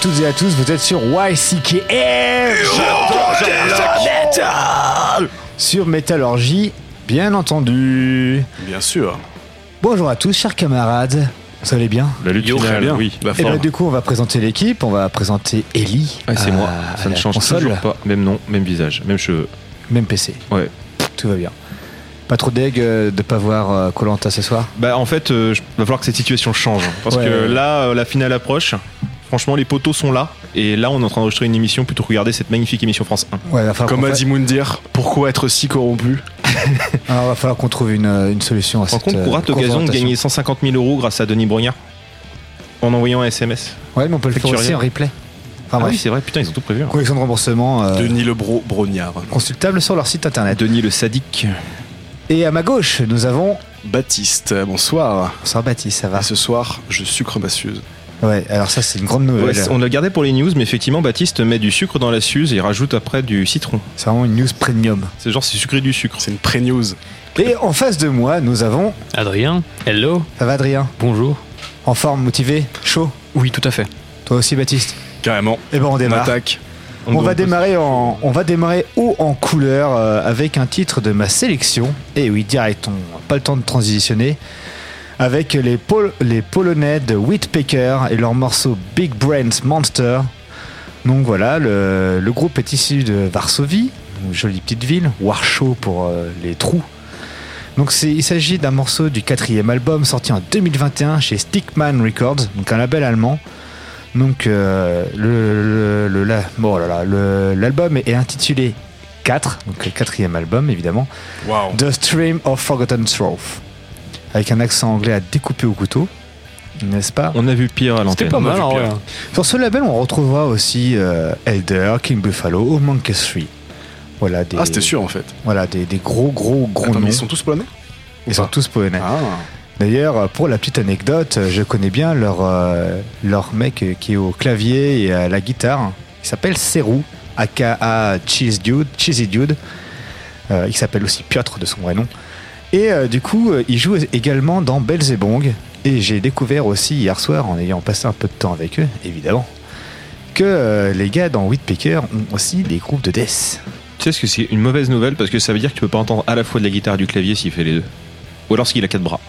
toutes et à tous, vous êtes sur YCKM Sur Métallurgie, bien entendu. Bien sûr. Bonjour à tous, chers camarades. Vous allez bien La lutte Yo, finale, très bien. oui. Bah, Et bah, du coup, on va présenter l'équipe. On va présenter Ellie. Ah, c'est moi. Ça ne change console. toujours pas. Même nom, même visage, même cheveux. Même PC. Ouais. Tout va bien. Pas trop deg euh, de pas voir Colanta ce soir? Bah en fait, euh, je- va falloir que cette situation change. Parce Ouais, que ouais. là, euh, la finale approche. Franchement, les poteaux sont là. Et là, on est en train d'enregistrer une émission plutôt que regarder cette magnifique émission France 1. Ouais, va falloir Comme a dit Moundir, pourquoi être si corrompu Alors, va falloir qu'on trouve une, euh, une solution à Par cette contre, qu'on euh, l'occasion de gagner 150 000 euros grâce à Denis Brognard en envoyant un SMS. Ouais, mais on peut le faire aussi en replay. Enfin Ah bref, oui, c'est vrai, putain, ils ont tout prévu. hein. collection de remboursement euh, Denis Lebro Brognard. consultable sur leur site internet. Denis le sadique. Et à ma gauche, nous avons. Baptiste, bonsoir. Bonsoir Baptiste, ça va Et ce soir, je sucre ma suze. Ouais, alors ça, c'est une grande nouvelle. on l'a gardé pour les news, mais effectivement, Baptiste met du sucre dans la suze et rajoute après du citron. C'est vraiment une news premium. C'est genre, c'est sucré du sucre. C'est une pré-news. Et en face de moi, nous avons. Adrien, hello, Ça va, Adrien? Bonjour. En forme, motivé, chaud? Oui, tout à fait. Toi aussi, Baptiste? Carrément. Eh ben, on On démarre. attaque. On va démarrer en, on va démarrer haut en couleur euh, avec un titre de ma sélection. Et oui, direct, on n'a pas le temps de transitionner. Avec les, Pol- les Polonais de Whitpecker et leur morceau Big Brains Monster. Donc voilà, le, le groupe est issu de Varsovie, une jolie petite ville, Warsaw pour euh, les trous. Donc il s'agit d'un morceau du quatrième album sorti en 2021 chez Stickman Records, donc un label allemand. Donc euh, le, le- bon, là l'album est intitulé 4, donc le quatrième album évidemment, Waouh. The Stream of Forgotten Truth, avec un accent anglais à découper au couteau, n'est-ce pas On a vu pire à l'antenne. C'était pas mal en vrai. Sur ce label, on retrouvera aussi euh, Elder, King Buffalo ou Monkey 3. Voilà des, Ah, c'était sûr en fait. Voilà des, des gros gros gros Attends, noms. mais ils sont tous polonais Ils sont tous polonais. Ah. D'ailleurs, pour la petite anecdote, je connais bien leur, euh, leur mec qui est au clavier et à la guitare. Il s'appelle Seru, aka Cheese Dude, Cheesy Dude. Euh, il s'appelle aussi Piotr de son vrai nom. Et euh, du coup, euh, il joue également dans Belzebong. Et j'ai découvert aussi hier soir, en ayant passé un peu de temps avec eux, évidemment, que euh, les gars dans Whitpecker ont aussi des groupes de death. Tu sais ce que c'est une mauvaise nouvelle? Parce que ça veut dire que tu peux pas entendre à la fois de la guitare et du clavier s'il fait les deux. Ou alors s'il a quatre bras.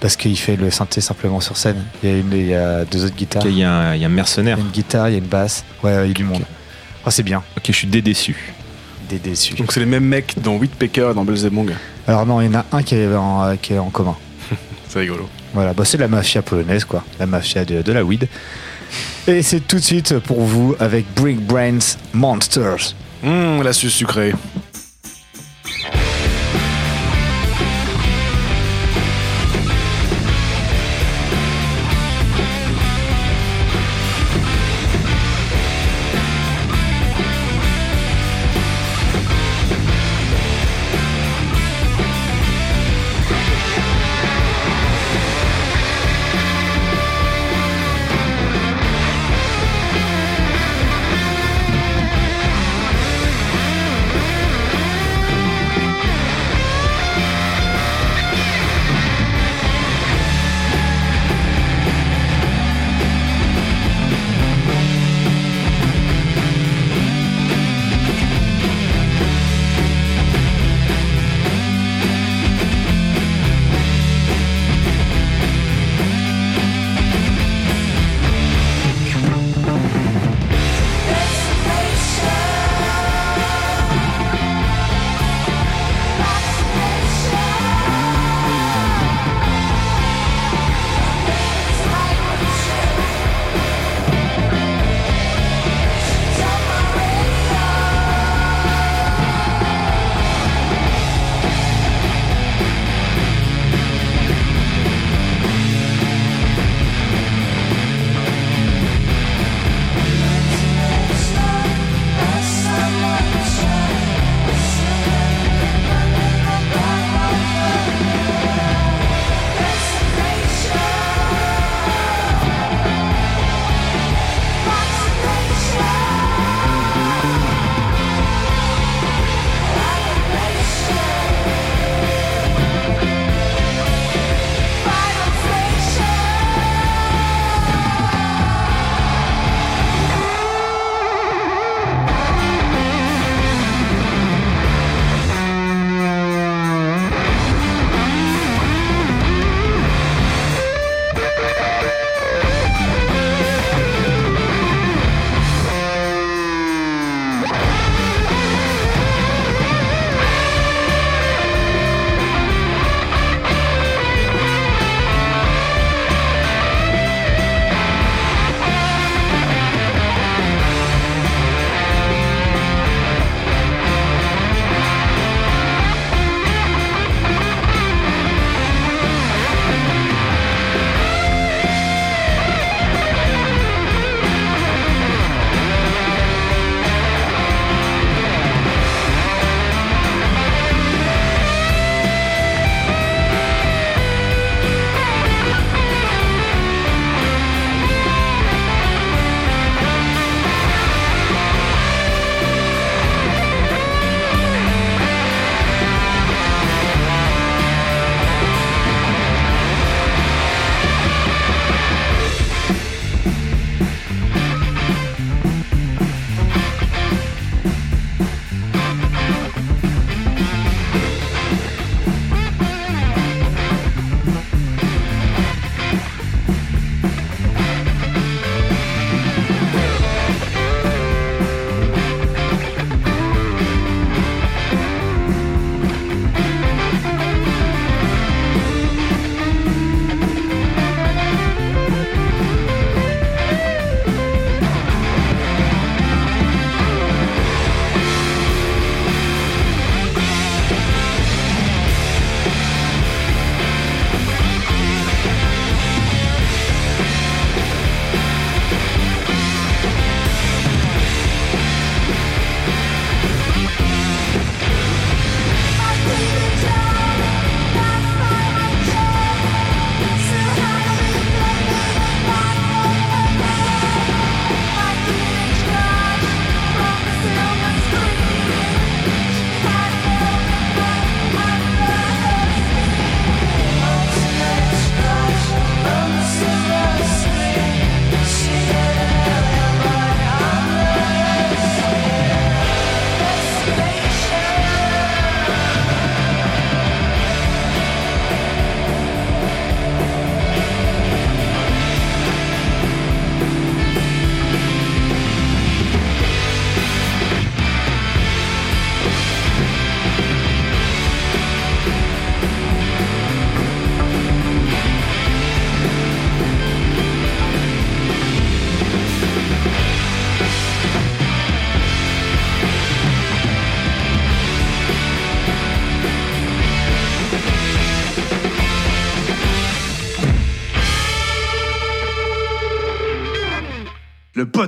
Parce qu'il fait le synthé simplement sur scène. Il y a, une, il y a deux autres guitares. Il y, a un, il y a un Il mercenaire. y a une guitare, il y a une basse. Ouais, il y a du monde. Oh, c'est bien. Ok, je suis déçu. Des déçus. Donc c'est les mêmes mecs dans Whitpecker et dans Belzebong. Alors non, il y en a un qui est en, euh, qui est en commun. C'est rigolo. Voilà, bah, c'est la mafia polonaise, quoi. La mafia de, de la weed. Et c'est tout de suite pour vous avec Brick Brains Monsters. Hum, la suze sucrée.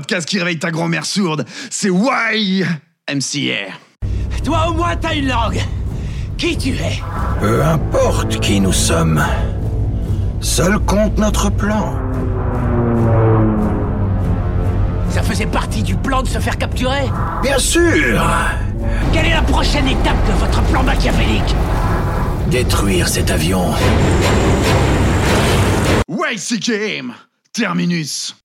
Podcast qui réveille ta grand-mère sourde. C'est YMCA. Toi au moins t'as une langue. Qui tu es? Peu importe qui nous sommes. Seul compte notre plan. Ça faisait partie du plan de se faire capturer? Bien sûr Quelle est la prochaine étape de votre plan machiavélique? Détruire cet avion. YCKM. Terminus.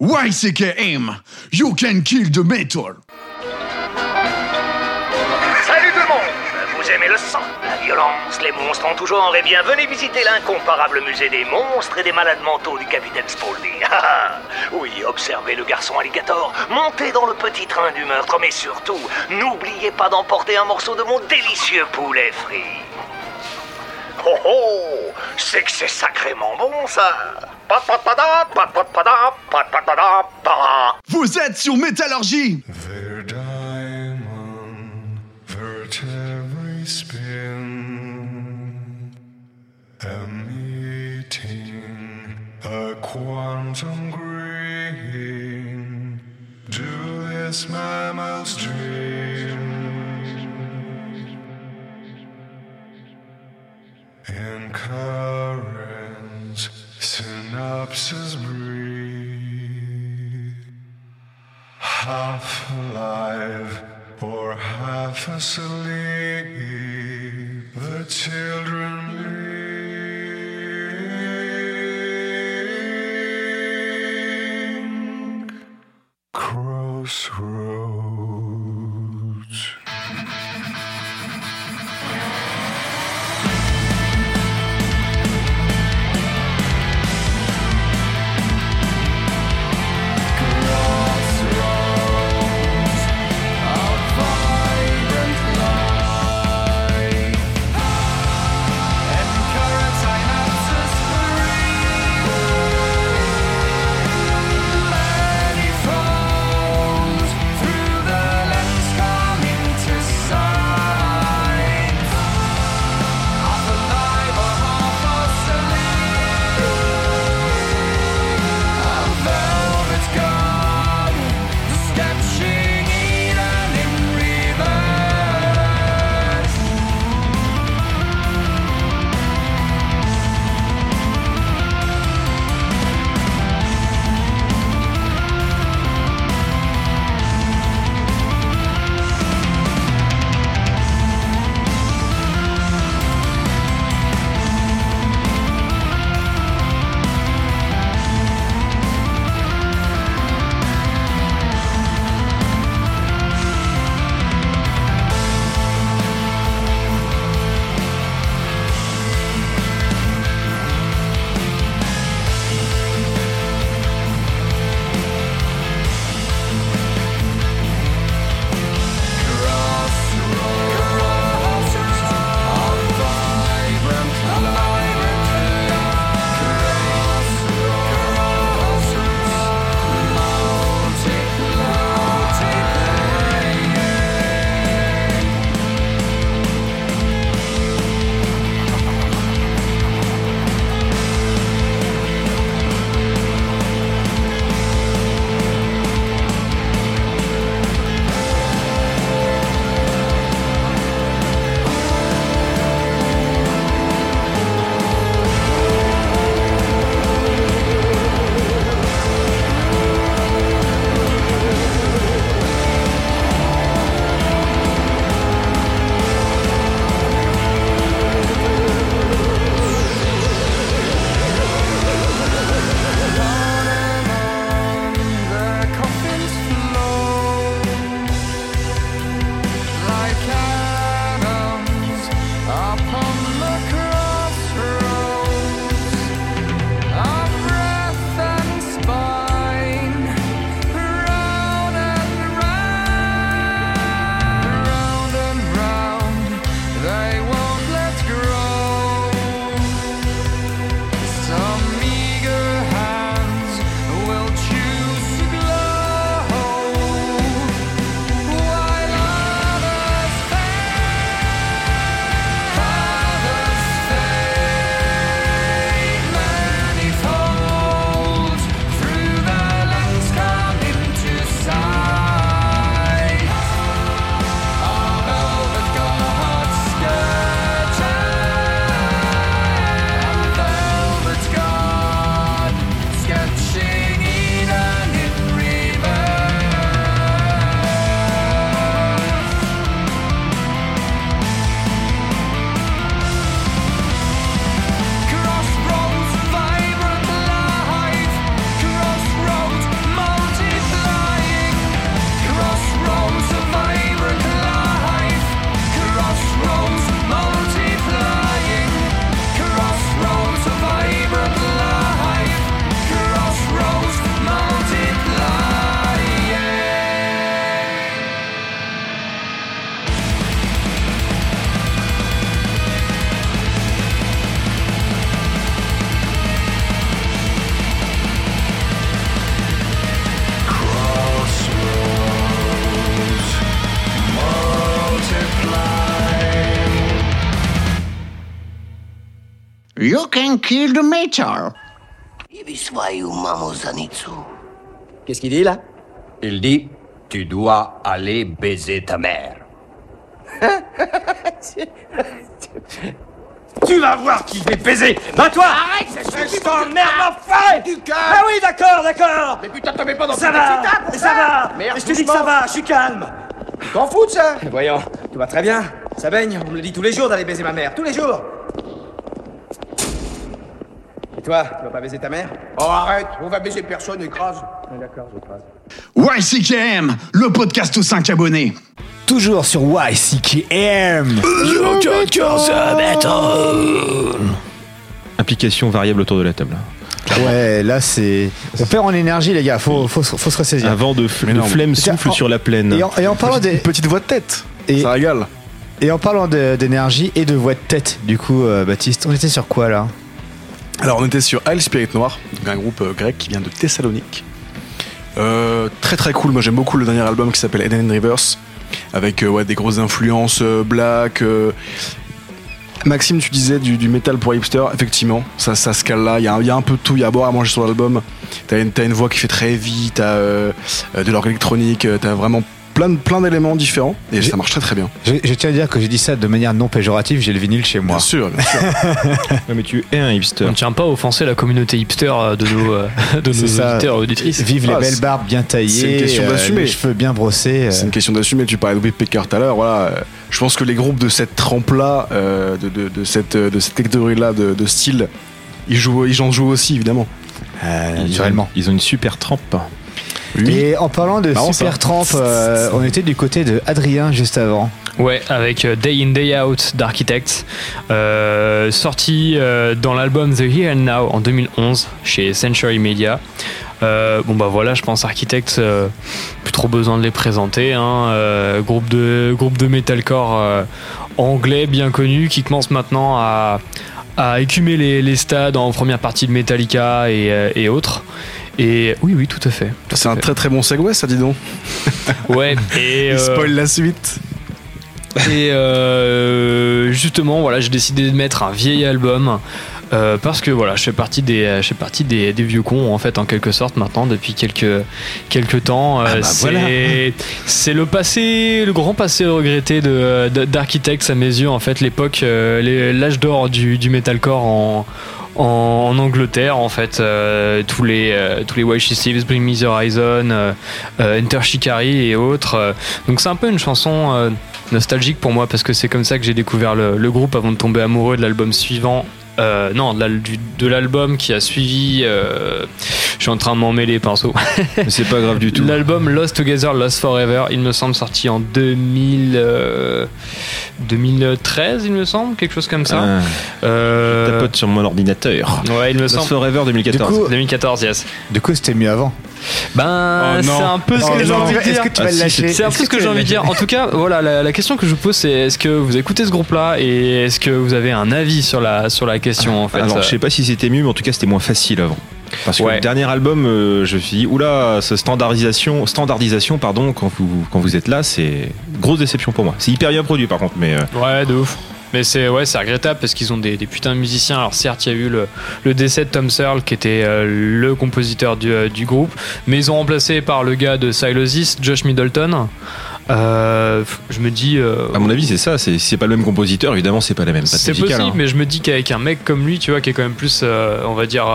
YCKM. You can kill the metal. Salut tout le monde Vous aimez le sang, la violence, les monstres en tout genre Eh bien, venez visiter l'incomparable musée des monstres et des malades mentaux du capitaine Spaulding. Ah, ah. oui, observez le garçon alligator, montez dans le petit train du meurtre, mais surtout, n'oubliez pas d'emporter un morceau de mon délicieux poulet frit. Oh oh C'est que c'est sacrément bon ça Vous êtes sur Métallurgie. A meeting, a quantum green. Do this mammals dream? Synapses breathe. Half alive or half asleep, the children blink. Crossroads. Can kill the metal. Qu'est-ce qu'il dit là? Il dit Tu dois aller baiser ta mère. tu vas voir qui je vais baiser. Bah toi Arrête, Je t'emmerde, enfoiré. Ah oui, d'accord, d'accord. Mais putain, t'en mets pas dans Ça va Mais ça va. Mais je te dis que ça va, je suis calme. T'en fous de ça. Voyons, tout va très bien. Ça baigne, on me le dit tous les jours d'aller baiser ma mère, tous les jours Et toi, tu vas pas baiser ta mère? Oh arrête, on va baiser personne, écrase D'accord, j'écrase. YCKM, le podcast aux 5 abonnés. Toujours sur YCKM. Implication variable autour de la table. Ouais, là c'est. On perd en énergie, les gars. Faut, faut, faut se ressaisir. Un vent de, f- de non. flemme souffle en- sur la plaine. Et en, et en parlant des, Une petite voix de tête. Et- Ça régale. et en parlant de- d'énergie et de voix de tête, du coup, euh, Baptiste, on était sur quoi là? Alors on était sur Isle Spirit Noir, un groupe euh, grec qui vient de Thessalonique. Euh, très très cool, moi j'aime beaucoup le dernier album qui s'appelle Eden Rivers, avec euh, des grosses influences black. Maxime, tu disais du, métal pour hipster, effectivement, ça, ça se cale là, il y, a un- peu de tout, il y a à boire à manger sur l'album. T'as une, une voix qui fait très heavy, t'as de l'orgue électronique, t'as vraiment plein, d'éléments différents, et ça marche très très bien. je, je tiens à dire que j'ai dit ça de manière non péjorative, j'ai le vinyle chez moi. Bien sûr, bien sûr. Ouais, mais tu es un hipster. On ne tient pas à offenser la communauté hipster euh, de nos, euh, de nos C'est ça. auditeurs et auditrices. Vive les Ah, belles barbes bien taillées, c'est une question euh, d'assumer. les cheveux bien brossés. euh. C'est une question d'assumer. Tu parlais de Whitpecker tout à l'heure. Voilà, euh, je pense que les groupes de cette trempe-là, euh, de, de, de cette, euh, de cette catégorie-là de, de style, ils, jouent, ils en jouent aussi, évidemment. Euh, Ils ont- naturellement. Ils ont une super trempe. Et en parlant de Marrant, super ça. trempe, euh, on était du côté de Adrien juste avant. Ouais, avec euh, Day In Day Out d'Architects, euh, sorti euh, dans l'album The Here and Now en 2011 chez Century Media. Euh, bon bah voilà, je pense Architects, euh, plus trop besoin de les présenter. Hein, euh, groupe de groupe de metalcore euh, anglais bien connu qui commence maintenant à à écumer les, les stades en première partie de Metallica et, et autres. Et oui, oui, tout à fait. C'est un fait. très très bon segue, ça, dis donc. Ouais, et Il euh, spoil la suite. et euh, justement, voilà, j'ai décidé de mettre un vieil album. euh, parce que voilà, je fais partie des, je fais partie des, des vieux cons en fait en quelque sorte maintenant depuis quelques quelques temps. Euh, c'est c'est le passé, le grand passé regretté de de- d'Architects à mes yeux en fait l'époque, l'âge d'or du, du metalcore en en, Angleterre en fait euh, tous les euh, tous les White Thieves, Bring Me the Horizon, euh, Enter Shikari et autres. donc c'est un peu une chanson nostalgique pour moi parce que c'est comme ça que j'ai découvert le groupe avant de tomber amoureux de l'album suivant. Euh, non, de du- de l'album qui a suivi. euh, je suis en train de m'en mêler les pinceaux. Mais c'est pas grave du tout. L'album Lost Together, Lost Forever, il me semble sorti en 2000, euh, 2013, il me semble, quelque chose comme ça. Ah, Euh, tapote sur mon ordinateur. ouais, il me Lost semble. Forever 2014. Du coup- 2014, yes. Du coup, c'était mieux avant? Ben, Oh c'est un peu ce Oh que j'ai envie de Est-ce dire. que tu vas Ah, le si, lâcher C'est un peu ce que j'ai envie de dire. En tout cas, voilà, la, la question que je vous pose, c'est est-ce que vous écoutez ce groupe-là et est-ce que vous avez un avis sur la, sur la question en fait Alors, je sais pas si c'était mieux, mais en tout cas, c'était moins facile avant. Parce que Ouais. le dernier album, euh, je me suis dit, oula, ce standardisation, standardisation pardon, quand vous, quand vous êtes là, c'est grosse déception pour moi. C'est hyper bien produit par contre, mais euh, Ouais, de ouf. Mais c'est ouais, c'est regrettable parce qu'ils ont des, des putains de musiciens. Alors certes, il y a eu le, le décès de Tom Searle qui était euh, le compositeur du, euh, du groupe, mais ils ont remplacé par le gars de Silosis, Josh Middleton. Euh, je me dis, euh, à mon avis, c'est ça. C'est, pas le même compositeur, évidemment, c'est pas la même c'est possible, hein. mais je me dis qu'avec un mec comme lui, tu vois, qui est quand même plus, on va dire,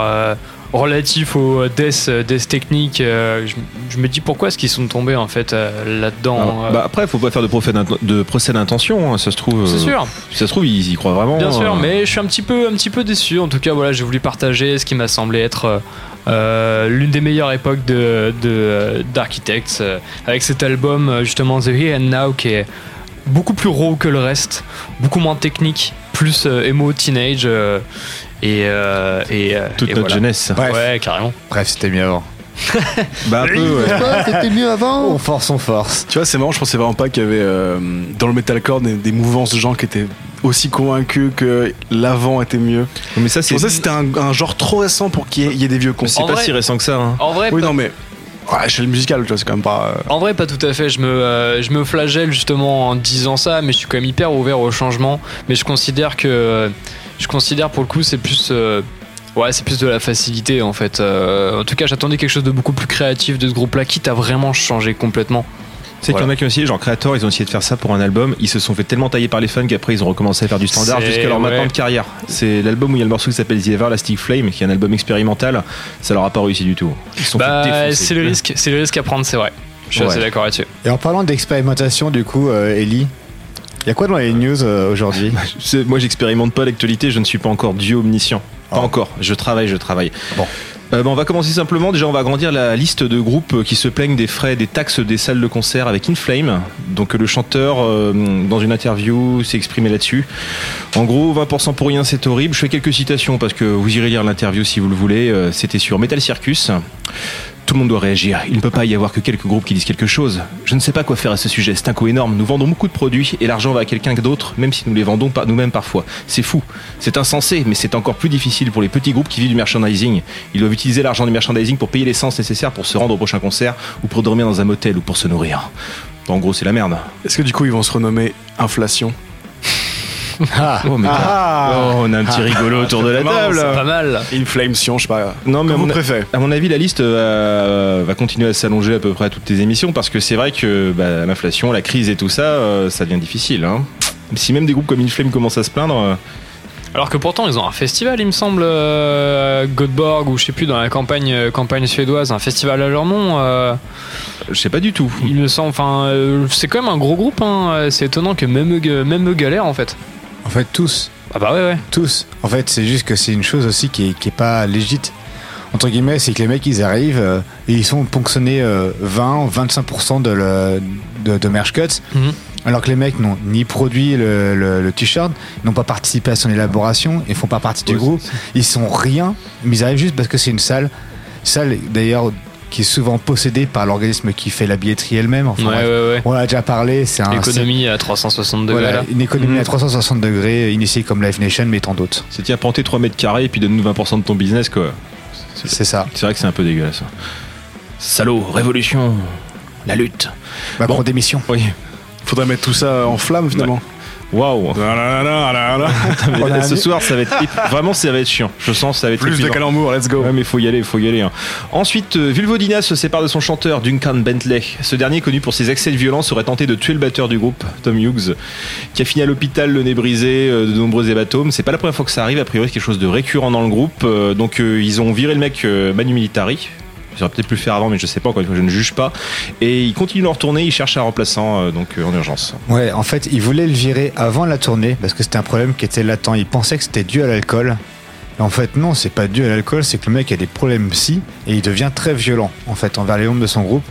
relatif au death, death technique, euh, je, je me dis pourquoi est-ce qu'ils sont tombés en fait euh, là-dedans. Euh, bah après, faut pas faire de procès, d'int- de procès d'intention. hein, ça se trouve. c'est euh, sûr. Si ça se trouve, ils y croient vraiment. Bien sûr, euh, mais je suis un petit peu, un petit peu déçu. En tout cas, voilà, j'ai voulu partager ce qui m'a semblé être euh, euh, l'une des meilleures époques de, de d'Architects, euh, avec cet album euh, justement The Here and Now qui est beaucoup plus raw que le reste, beaucoup moins technique, plus euh, emo teenage euh, et euh, et euh, toute et notre voilà. jeunesse. Bref. Ouais, carrément. Bref, c'était mieux avant. Bah un peu. ouais. C'était mieux avant. On force, on force. Tu vois, c'est marrant, je pensais vraiment pas qu'il y avait euh, dans le metalcore des, des mouvances de gens qui étaient aussi convaincus que l'avant était mieux. Mais ça, Je c'est. que c'était un, un genre trop récent pour qu'il y, ait- il y ait des vieux cons. C'est pas vrai- si récent que ça. hein. En vrai, Oui, pas- non, mais. Ouais, chez le musical, tu vois, c'est quand même pas. euh, En vrai, pas tout à fait. Je me, euh, je me flagelle justement en disant ça, mais je suis quand même hyper ouvert au changement. Mais je considère que euh, je considère pour le coup c'est plus euh, ouais c'est plus de la facilité en fait. Euh, en tout cas j'attendais quelque chose de beaucoup plus créatif de ce groupe-là, quitte à vraiment changer complètement. C'est qu'il y en Voilà. a qui ont essayé, genre Creator, ils ont essayé de faire ça pour un album. Ils se sont fait tellement tailler par les fans qu'après ils ont recommencé à faire du standard jusqu'à leur ouais. maintenant de carrière. C'est l'album où il y a le morceau qui s'appelle The Everlasting Flame, qui est un album expérimental. Ça leur a pas réussi du tout. Ils sont Bah c'est le risque, c'est le risque à prendre, c'est vrai. Je suis Ouais. assez d'accord là-dessus. Et en parlant d'expérimentation, du coup, euh, Ellie, il y a quoi dans les news euh, aujourd'hui Moi, j'expérimente pas l'actualité, je ne suis pas encore Dieu omniscient. Pas Oh. encore. Je travaille, je travaille. Bon. Euh, bah, on va commencer simplement. Déjà, on va agrandir la liste de groupes qui se plaignent des frais, des taxes des salles de concert avec Inflame. Donc, le chanteur, euh, dans une interview, s'est exprimé là-dessus. En gros, 20% pour rien, c'est horrible. Je fais quelques citations parce que vous irez lire l'interview si vous le voulez. C'était sur Metal Circus. Tout le monde doit réagir. Il ne peut pas y avoir que quelques groupes qui disent quelque chose. Je ne sais pas quoi faire à ce sujet. C'est un coût énorme. Nous vendons beaucoup de produits et l'argent va à quelqu'un d'autre, même si nous les vendons par nous-mêmes parfois. C'est fou. C'est insensé, mais c'est encore plus difficile pour les petits groupes qui vivent du merchandising. Ils doivent utiliser l'argent du merchandising pour payer l'essence nécessaire pour se rendre au prochain concert ou pour dormir dans un motel ou pour se nourrir. En gros, c'est la merde. Est-ce que du coup ils vont se renommer Inflation? Ah, Oh, mais ah. Oh, on a un petit rigolo autour de la table. Pas mal. Je sais pas. Non, mais Comme vous mon, préférez. à mon avis, la liste euh, va continuer à s'allonger à peu près à toutes tes émissions parce que c'est vrai que bah, l'inflation, la crise et tout ça, euh, ça devient difficile. hein. Si même des groupes comme Inflame commencent à se plaindre, euh, Alors que pourtant ils ont un festival, il me semble, euh, Göteborg ou je sais plus dans la campagne euh, campagne suédoise, un festival à leur nom. euh, je sais pas du tout. il me semble, enfin c'est quand même un gros groupe. Hein, c'est étonnant que même eux, même eux galèrent en fait. En fait, tous. Ah bah ouais ouais. Tous. En fait, c'est juste que c'est une chose aussi qui est, qui est pas légite. Entre guillemets, c'est que les mecs, ils arrivent euh, et ils sont ponctionnés euh, 20, 25% de, le, de, de merch cuts. Mhm. Alors que les mecs n'ont ni produit le, le- le t-shirt, n'ont pas participé à son élaboration, ils font pas partie du groupe, ils sont rien, mais ils arrivent juste parce que c'est une salle, salle d'ailleurs qui est souvent possédée par l'organisme qui fait la billetterie elle-même. Enfin, ouais, ouais, ouais. On l'a déjà parlé, c'est un Économie à 360 degrés voilà, une économie à 360 degrés, initiée comme Live Nation, mais tant d'autres. C'est tiens, tes 3 mètres carrés et puis donne-nous 20% de ton business, quoi. C'est ça. C'est vrai que c'est un peu dégueulasse. hein. Salaud, révolution, la lutte. Macron Bon. démission. Oui. Faudrait mettre tout ça en flamme finalement. Waouh. Ce soir, ça va être vraiment, ça va être chiant. Je sens, ça va être Plus de calembours, let's go. Ouais, mais faut y aller, faut y aller. hein. Ensuite, euh, Vulvodina se sépare de son chanteur Duncan Bentley. Ce dernier, connu pour ses excès de violence, aurait tenté de tuer le batteur du groupe, Tom Hughes, qui a fini à l'hôpital, le nez brisé, euh, de nombreux hématomes. C'est pas la première fois que ça arrive. A priori, c'est quelque chose de récurrent dans le groupe. Euh, donc, euh, ils ont viré le mec euh, Manu Militari. Ils auraient peut-être pu le faire avant, mais je sais pas. Encore une je ne juge pas. Et ils continuent leur tournée. Ils cherchent un remplaçant, euh, donc euh, en urgence. Ouais, en fait, ils voulaient le virer avant la tournée parce que c'était un problème qui était latent. Ils pensaient que c'était dû à l'alcool. En fait, non, c'est pas dû à l'alcool, c'est que le mec a des problèmes psy et il devient très violent en fait envers les membres de son groupe.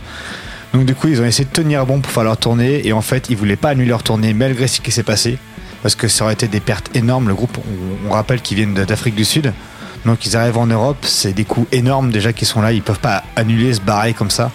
Donc du coup, ils ont essayé de tenir bon pour faire leur tournée et en fait, ils voulaient pas annuler leur tournée malgré ce qui s'est passé parce que ça aurait été des pertes énormes. Le groupe, on, rappelle qu'ils viennent d'Afrique du Sud. Donc ils arrivent en Europe, c'est des coûts énormes déjà qui sont là, ils peuvent pas annuler, se barrer comme ça.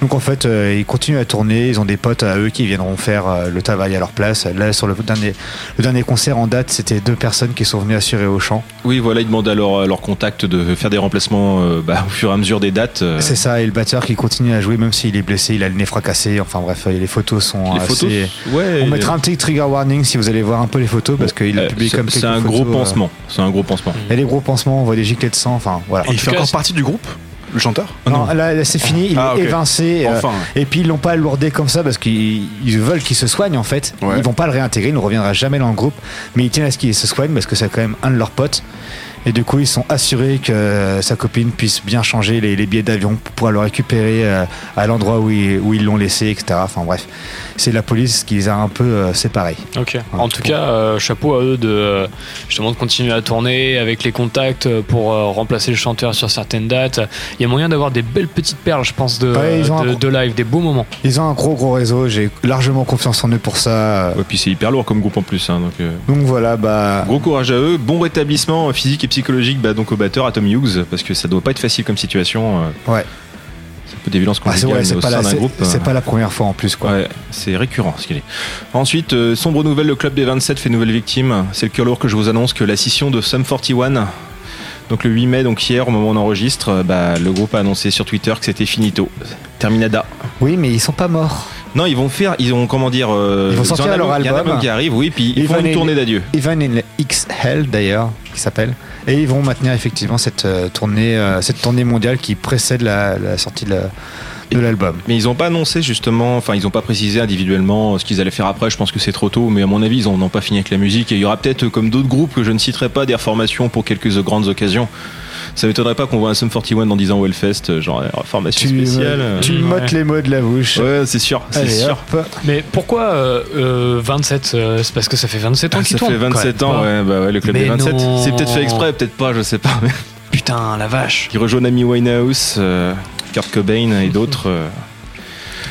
Donc en fait, euh, ils continuent à tourner, ils ont des potes à eux qui viendront faire euh, le travail à leur place. Là, sur le dernier, le dernier concert en date, c'était deux personnes qui sont venues assurer au chant. Oui, voilà, ils demandent à leur, à leur contact de faire des remplacements euh, bah, au fur et à mesure des dates. euh. C'est ça, et le batteur qui continue à jouer même s'il est blessé, il a le nez fracassé. Enfin bref, euh, les photos sont les assez... photos, ouais. On mettra un petit trigger warning si vous allez voir un peu les photos parce qu'il a Euh, publié c'est- comme C'est quelques un gros euh, pansement. C'est un gros pansement. A des gros pansements, on voit des giclets de sang, enfin voilà. Et il fait cas, encore partie du groupe, le chanteur Non, là, là, c'est fini, il Ah, est évincé. euh, Enfin. et puis ils l'ont pas lourdé comme ça parce qu'ils ils veulent qu'il se soigne en fait. Ouais. Ils vont pas le réintégrer, il ne reviendra jamais dans le groupe. Mais ils tiennent à ce qu'il se soigne parce que c'est quand même un de leurs potes. Et du coup, ils sont assurés que sa copine puisse bien changer les, les billets d'avion pour pouvoir le récupérer euh, à l'endroit où ils l'ont laissé, etc. Enfin bref, c'est la police qui les a un peu euh, séparés. Ok. En tout cas, euh, chapeau à eux de euh, justement de continuer à tourner avec les contacts pour euh, remplacer le chanteur sur certaines dates. Il y a moyen d'avoir des belles petites perles, je pense, de, Ouais, de, gros- de live, des beaux moments. Ils ont un gros gros réseau, j'ai largement confiance en eux pour ça. Et puis c'est hyper lourd comme groupe en plus. hein, donc, euh, Donc voilà, bah. Gros courage à eux, bon rétablissement physique et psychologique bah, donc au batteur, à Tom Hughes, parce que ça doit pas être facile comme situation. euh, Ouais. Des violences Ah, c'est conjugales ouais, c'est au pas, la- euh, pas la première fois en plus quoi. Ouais, c'est récurrent ce qu'il est. Ensuite, euh, sombre nouvelle, le club des 27 fait nouvelle victime. C'est le cœur lourd que je vous annonce que la scission de Sum 41, donc le 8 mai, donc hier, au moment où on enregistre, euh, bah, le groupe a annoncé sur Twitter que c'était finito. Terminada. Oui, mais ils sont pas morts. Non, ils vont faire, ils ont comment dire, euh, Ils vont ont sortir leur il y a un album. qui arrive, oui, puis ils Ils font une tournée d'adieu. Even in X Hell d'ailleurs, qui s'appelle. Et ils vont maintenir effectivement cette euh, tournée, euh, cette tournée mondiale qui précède la, la sortie de la- de l'album. Mais ils n'ont pas annoncé justement, enfin ils n'ont pas précisé individuellement ce qu'ils allaient faire après. Je pense que c'est trop tôt, mais à mon avis ils n'ont pas fini avec la musique. Et il y aura peut-être, comme d'autres groupes que je ne citerai pas, des reformations pour quelques grandes occasions. Ça m'étonnerait pas qu'on voit un Sum 41 dans 10 ans au Hellfest, genre euh, reformation Tu, spéciale. euh, euh. tu Ouais. mottes les mots de la bouche. Ouais, c'est sûr, c'est sûr. hop. Mais pourquoi euh, euh, 27 euh, C'est parce que ça fait 27 ans Ah, qu'il ça fait 27 quand ans, ouais, bah ouais, le club Mais des 27. non. C'est peut-être fait exprès, peut-être pas, je sais pas. Mais Putain, la vache. qui rejoint Amy Winehouse, euh, Kurt Cobain et d'autres. euh.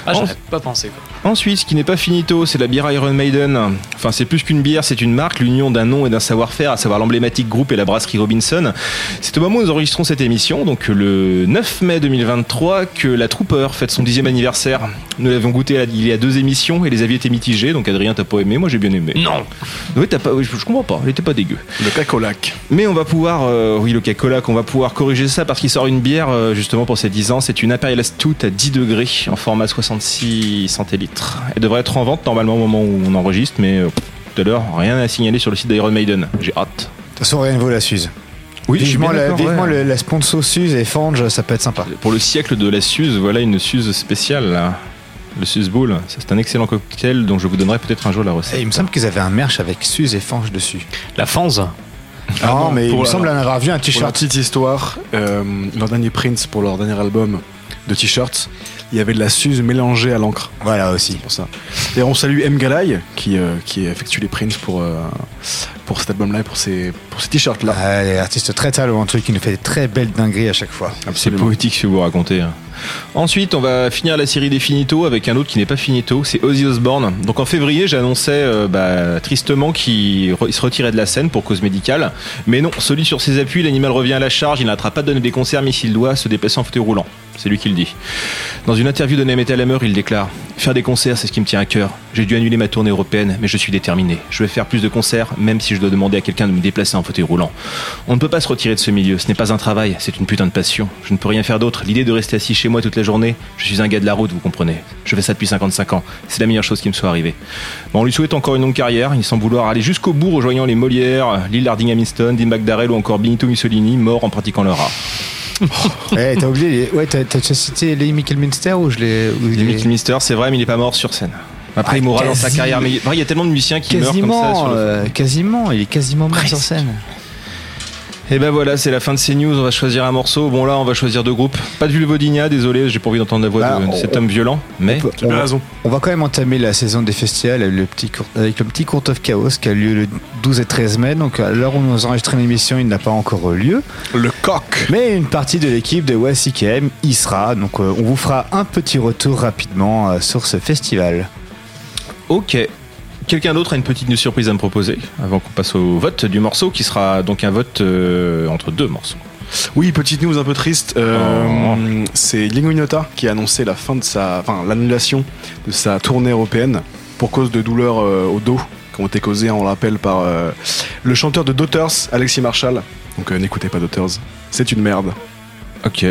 Ah, j'aurais pas pensé. Quoi. Ensuite, ce qui n'est pas finito, c'est la bière Iron Maiden. Enfin, c'est plus qu'une bière, c'est une marque, l'union d'un nom et d'un savoir-faire, à savoir l'emblématique groupe et la brasserie Robinson. C'est au moment où nous enregistrons cette émission, donc le 9 mai 2023, que la Trooper fête son dixième anniversaire. Nous l'avions goûté il y a deux émissions et les avis étaient mitigés, donc Adrien t'as pas aimé, moi j'ai bien aimé. Non Oui, t'as pas, oui, je, je comprends pas, elle était pas dégueu. Le cacolac. Mais on va pouvoir, euh, oui, le Coca-Cola, qu'on va pouvoir corriger ça parce qu'il sort une bière euh, justement pour ses 10 ans. C'est une Imperial Stout à 10 degrés en format 66 centilitres. Elle devrait être en vente normalement au moment où on enregistre, mais euh, tout à l'heure, rien à signaler sur le site d'Iron Maiden. J'ai hâte. De toute façon, rien ne vaut la Suze. Oui, je suis vivement la, d'accord, vivement ouais. le- la sponsor Suze et Fange, ça peut être sympa. Pour le siècle de la Suze, voilà une Suze spéciale. là. Le Suze Bowl, c'est un excellent cocktail dont je vous donnerai peut-être un jour la Et recette. il me semble qu'ils avaient un merch avec Suze et Fange dessus. La Fanze non, non, mais il me semble en avoir vu un t-shirt. petite histoire, euh, leur dernier Prince pour leur dernier album de t-shirts, il y avait de la Suze mélangée à l'encre. Voilà aussi. pour ça. Et on salue M. Galay qui, euh, qui effectue les prints pour, euh, pour cet album-là et pour ces, pour ces t-shirts-là. Ah, les artistes très talentueux qui nous fait des très belles dingueries à chaque fois. C'est Absolument. poétique ce que vous racontez. hein. Ensuite, on va finir la série des Finito avec un autre qui n'est pas Finito, c'est Ozzy Osbourne. Donc en février, j'annonçais euh, bah, tristement qu'il re- se retirait de la scène pour cause médicale. Mais non, solide sur ses appuis, l'animal revient à la charge, il n'arrêtera pas de donner des concerts, mais s'il doit se déplacer en fauteuil roulant. C'est lui qui le dit. Dans une interview donnée à Metal Hammer, il déclare Faire des concerts, c'est ce qui me tient à cœur. J'ai dû annuler ma tournée européenne, mais je suis déterminé. Je vais faire plus de concerts, même si je dois demander à quelqu'un de me déplacer en fauteuil roulant. On ne peut pas se retirer de ce milieu. Ce n'est pas un travail, c'est une putain de passion. Je ne peux rien faire d'autre. L'idée de rester assis chez moi toute la journée, je suis un gars de la route, vous comprenez. Je fais ça depuis 55 ans. C'est la meilleure chose qui me soit arrivée. Bon, on lui souhaite encore une longue carrière. Il semble vouloir aller jusqu'au bout, rejoignant les Molières, Lil Harding Amiston, Dean McDarrell ou encore Benito Mussolini, morts en pratiquant leur art. Eh, t'as oublié, les- ouais, t'as, cité Lee Minster ou je l'ai. je Mick Mister, c'est vrai, mais il n'est pas mort sur scène. Après, Ah, il mourra dans sa carrière. Mais il y a tellement de musiciens qui meurent comme ça Quasiment, sur le euh, quasiment, il est quasiment mort sur scène. Et ben voilà, c'est la fin de ces news. On va choisir un morceau. Bon, là, on va choisir deux groupes. Pas de Vulvodynia, désolé, j'ai pas envie d'entendre la voix Bah, de, de on- cet homme violent. Mais peut- Tu as raison. on va quand même entamer la saison des festivals avec le petit, cour- avec le petit Court of Chaos qui a lieu le 12 et 13 mai. Donc à l'heure où nous enregistrons l'émission, il n'a pas encore eu lieu. Le coq. Mais une partie de l'équipe de WSIKM y sera. Donc euh, on vous fera un petit retour rapidement euh, sur ce festival. Ok. Quelqu'un d'autre a une petite surprise à me proposer avant qu'on passe au vote du morceau qui sera donc un vote euh, entre deux morceaux. Oui, petite news un peu triste. euh, Oh. C'est Lingo Inota qui a annoncé la fin de sa, enfin l'annulation de sa tournée européenne pour cause de douleurs euh, au dos qui ont été causées, on le rappelle, par euh, le chanteur de Daughters, Alexis Marshall. Donc n'écoutez pas Daughters, c'est une merde. Ok.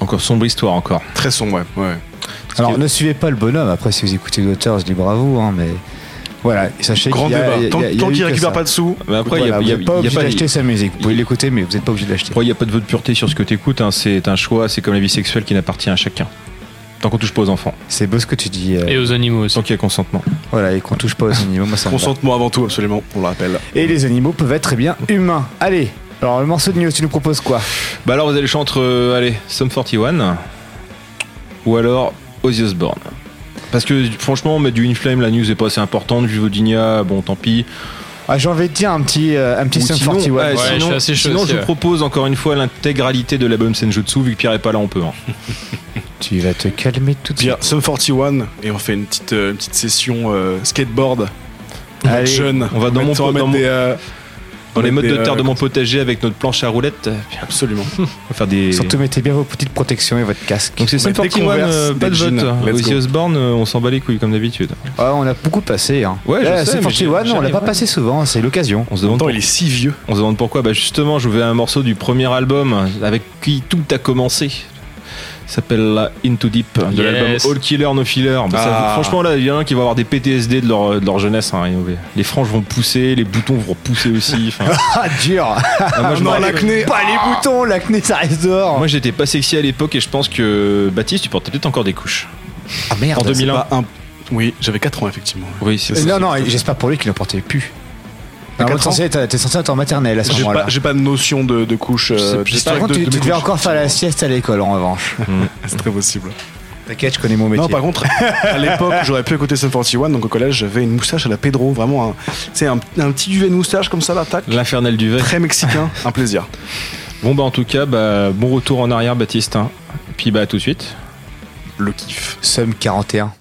Encore sombre histoire encore. Très sombre, ouais. ouais. Alors que- ne suivez pas le bonhomme. Après, si vous écoutez l'auteur, je dis bravo. hein, mais voilà, sachez Grand qu'il y a, débat. il y a- Tant, il y a tant qu'il récupère ça. pas de sous, Mais après, il Voilà, y a, a- pas il y a obligé pas- d'acheter sa musique. Vous pouvez l'écouter, mais vous n'êtes pas obligé de l'acheter. Il n'y a pas de vote de pureté sur ce que tu écoutes. c'est un choix. C'est comme la vie sexuelle qui n'appartient à chacun. Tant qu'on touche pas aux enfants. C'est beau ce que tu dis. euh, Et aux animaux aussi. Tant qu'il y a consentement. Voilà, et qu'on touche pas aux animaux, moi ça consentement avant tout, absolument, on le rappelle. Et les animaux peuvent être très bien humains. Allez, alors le morceau de news, tu nous proposes quoi? Bah alors, vous allez chanter, euh, allez, Sum 41 ou alors Ozzy Osbourne. Parce que franchement, mettre du Inflame, la news est pas assez importante. Vulvodynia, bon, tant pis. ah, J'ai envie de dire un petit, euh, un petit Ou Sum sinon, 41. ouais, Ouais, je sinon, suis assez chaud sinon, aussi, je vous ouais. propose encore une fois l'intégralité de l'album Senjutsu. Vu que Pierre est pas là, on peut. hein. Tu vas te calmer tout de suite. Pierre, Sum 41, et on fait une petite, euh, une petite session euh, skateboard. Allez, jeune. on va dans mon- dans des, euh, Dans les modes de terre euh, de mon potager avec notre planche à roulettes, euh, Absolument. on va faire des. Surtout mettez bien vos petites protections et votre casque. Donc c'est Sum Mettez 41, Converse, euh, pas de vote. Osbourne, euh, on s'en bat les couilles comme d'habitude. Ah, on a beaucoup passé. Hein. Ouais, je Là, sais, Sum mais j'ai- 41, on l'a pas ouais. passé souvent, c'est l'occasion. On se demande il est si vieux. On se demande pourquoi. Bah justement, je vais un morceau du premier album avec qui tout a commencé. S'appelle la Into Deep de Yes. l'album All Killer No Filler. Bah, ça- Ah. franchement, là, il y en a un qui va avoir des PTSD de leur, de leur jeunesse. hein. Les franges vont pousser, les boutons vont pousser aussi. Ah, dur ah, moi, je me non, l'acné. Pas les boutons, l'acné ça reste dehors moi, j'étais pas sexy à l'époque et je pense que Baptiste, tu portais peut-être encore des couches. Ah merde en 2001. Pas un- Oui, j'avais 4 ans effectivement. Oui, c'est Euh, Non, non, j'espère pour lui qu'il ne portait plus. T'es censé censé être en maternelle à ce J'ai moment-là. pas, j'ai pas de notion de, de couche. Euh, je sais d'historique Par contre, de- tu, de tu mes devais encore faire la sieste à l'école en revanche. C'est très possible. T'inquiète, je connais mon métier. Non, par contre, à l'époque, j'aurais pu écouter Sum 41, donc au collège, j'avais une moustache à la Pedro, vraiment un, sais, un, un petit duvet de moustache comme ça, là, tac. L'infernal duvet. Très mexicain, un plaisir. Bon, bah, en tout cas, bah, bon retour en arrière, Baptiste. hein. Puis, bah, à tout de suite. Le kiff. Somme 41.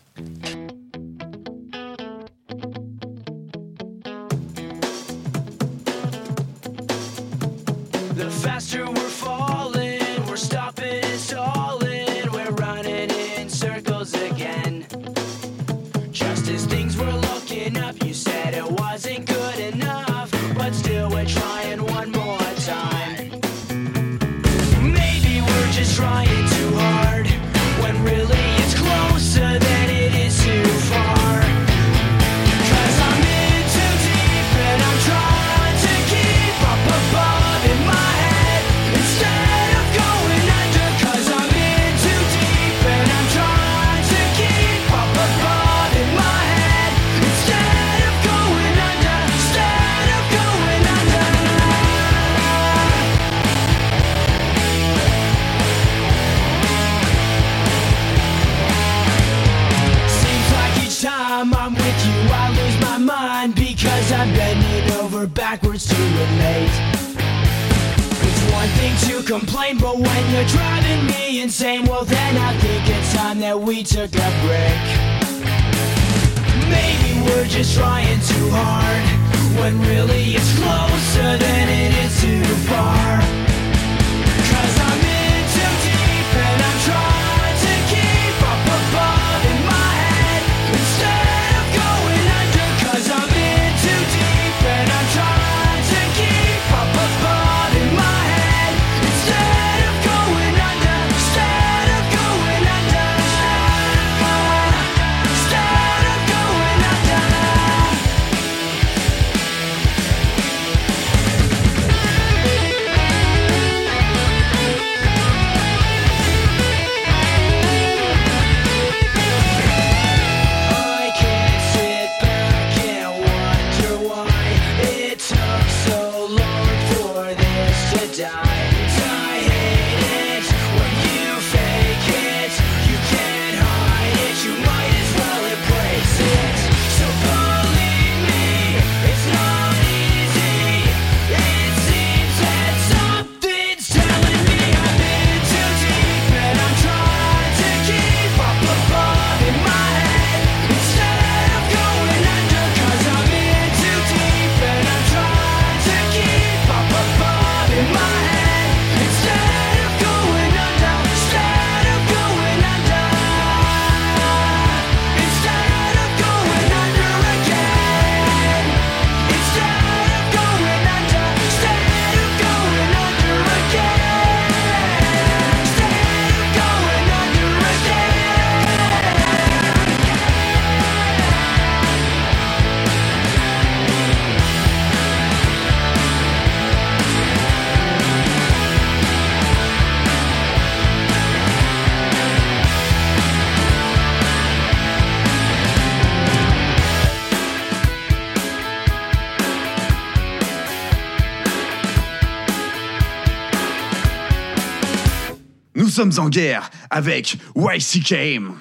Sommes en guerre avec YCKM.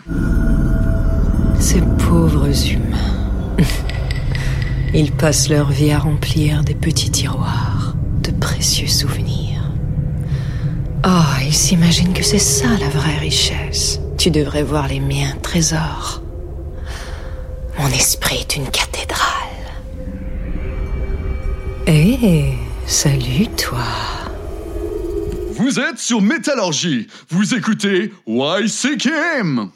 Ces pauvres humains. Ils passent leur vie à remplir des petits tiroirs de précieux souvenirs. Oh, ils s'imaginent que c'est ça la vraie richesse. Tu devrais voir les miens trésors. Mon esprit est une cathédrale. Eh, salut toi. Vous êtes sur Métallurgie. Vous écoutez YCKM.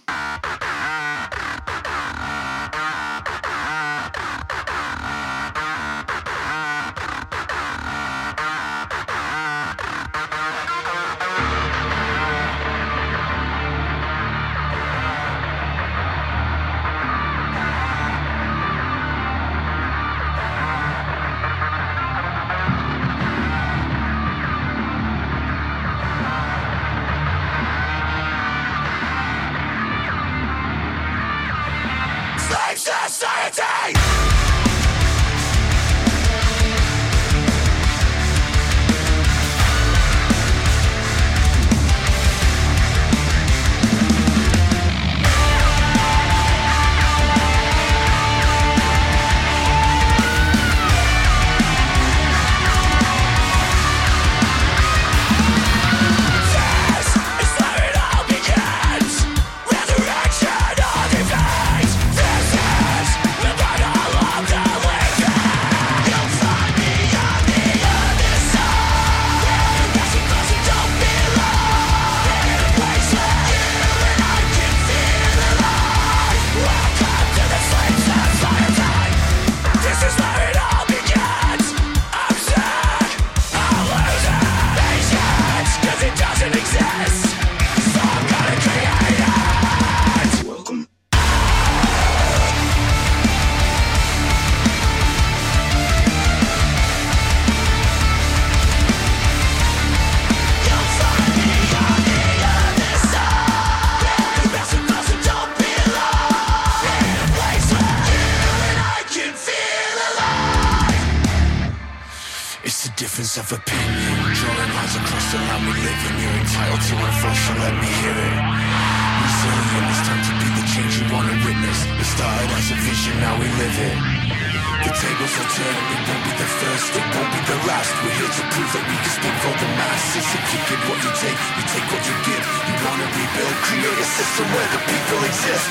Tables will turn, it won't be the first, it won't be the last. We're here to prove that we can speak for the masses. If you give what you take, you take what you give. You wanna rebuild, create a system where the people exist.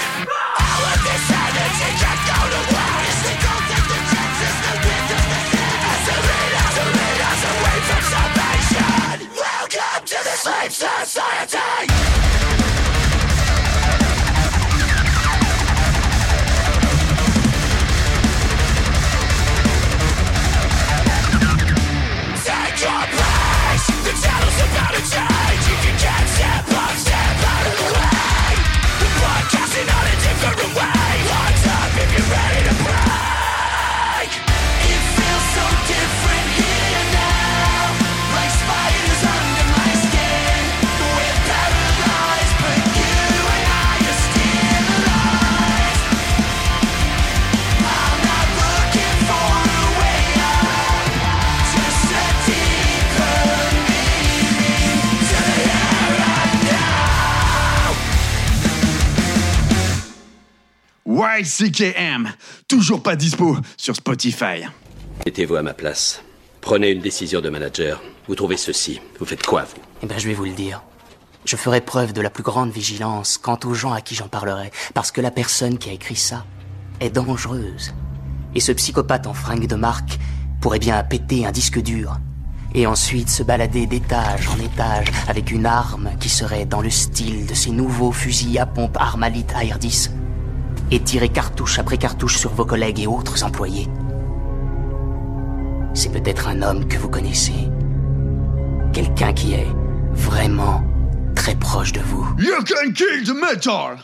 All of this energy can go to waste. YCKM, toujours pas dispo sur Spotify. Mettez-vous à ma place. Prenez une décision de manager. Vous trouvez ceci. Vous faites quoi, vous? Eh ben, je vais vous le dire. Je ferai preuve de la plus grande vigilance quant aux gens à qui j'en parlerai, parce que la personne qui a écrit ça est dangereuse. Et ce psychopathe en fringue de marque pourrait bien péter un disque dur, et ensuite se balader d'étage en étage avec une arme qui serait dans le style de ces nouveaux fusils à pompe Armalite AR-10, et tirer cartouche après cartouche sur vos collègues et autres employés. C'est peut-être un homme que vous connaissez. Quelqu'un qui est vraiment très proche de vous. You can kill the metal!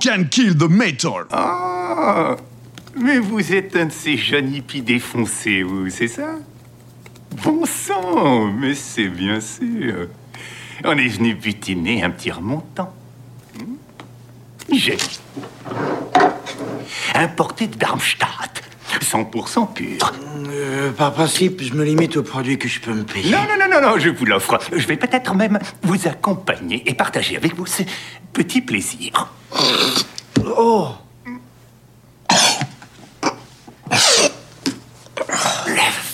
Can kill the metal. Ah, mais vous êtes un de ces jeunes hippies défoncés, vous, c'est ça? Bon sang, mais c'est bien sûr. On est venu butiner un petit remontant. J'ai importé de Darmstadt, 100% pur. Euh, par principe, je me limite aux produits que je peux me payer. Non, non, non, non, non, je vous l'offre. Je vais peut-être même vous accompagner et partager avec vous ce petit plaisir. Oh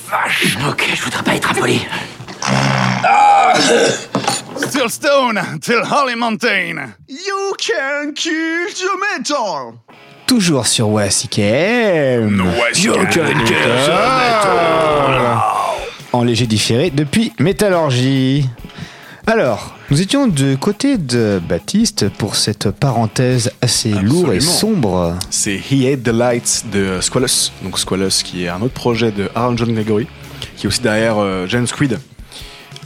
Vache. Ok, je voudrais pas être impoli. Still stone till Holly Mountain. You can kill the metal. Toujours sur the metal. En léger différé depuis Métallurgie. Alors, nous étions du côté de Baptiste pour cette parenthèse assez lourde et sombre. C'est He Hate the Lights de Squalus. Donc Squalus qui est un autre projet de Aaron John Gregory, qui est aussi derrière euh, James Squid.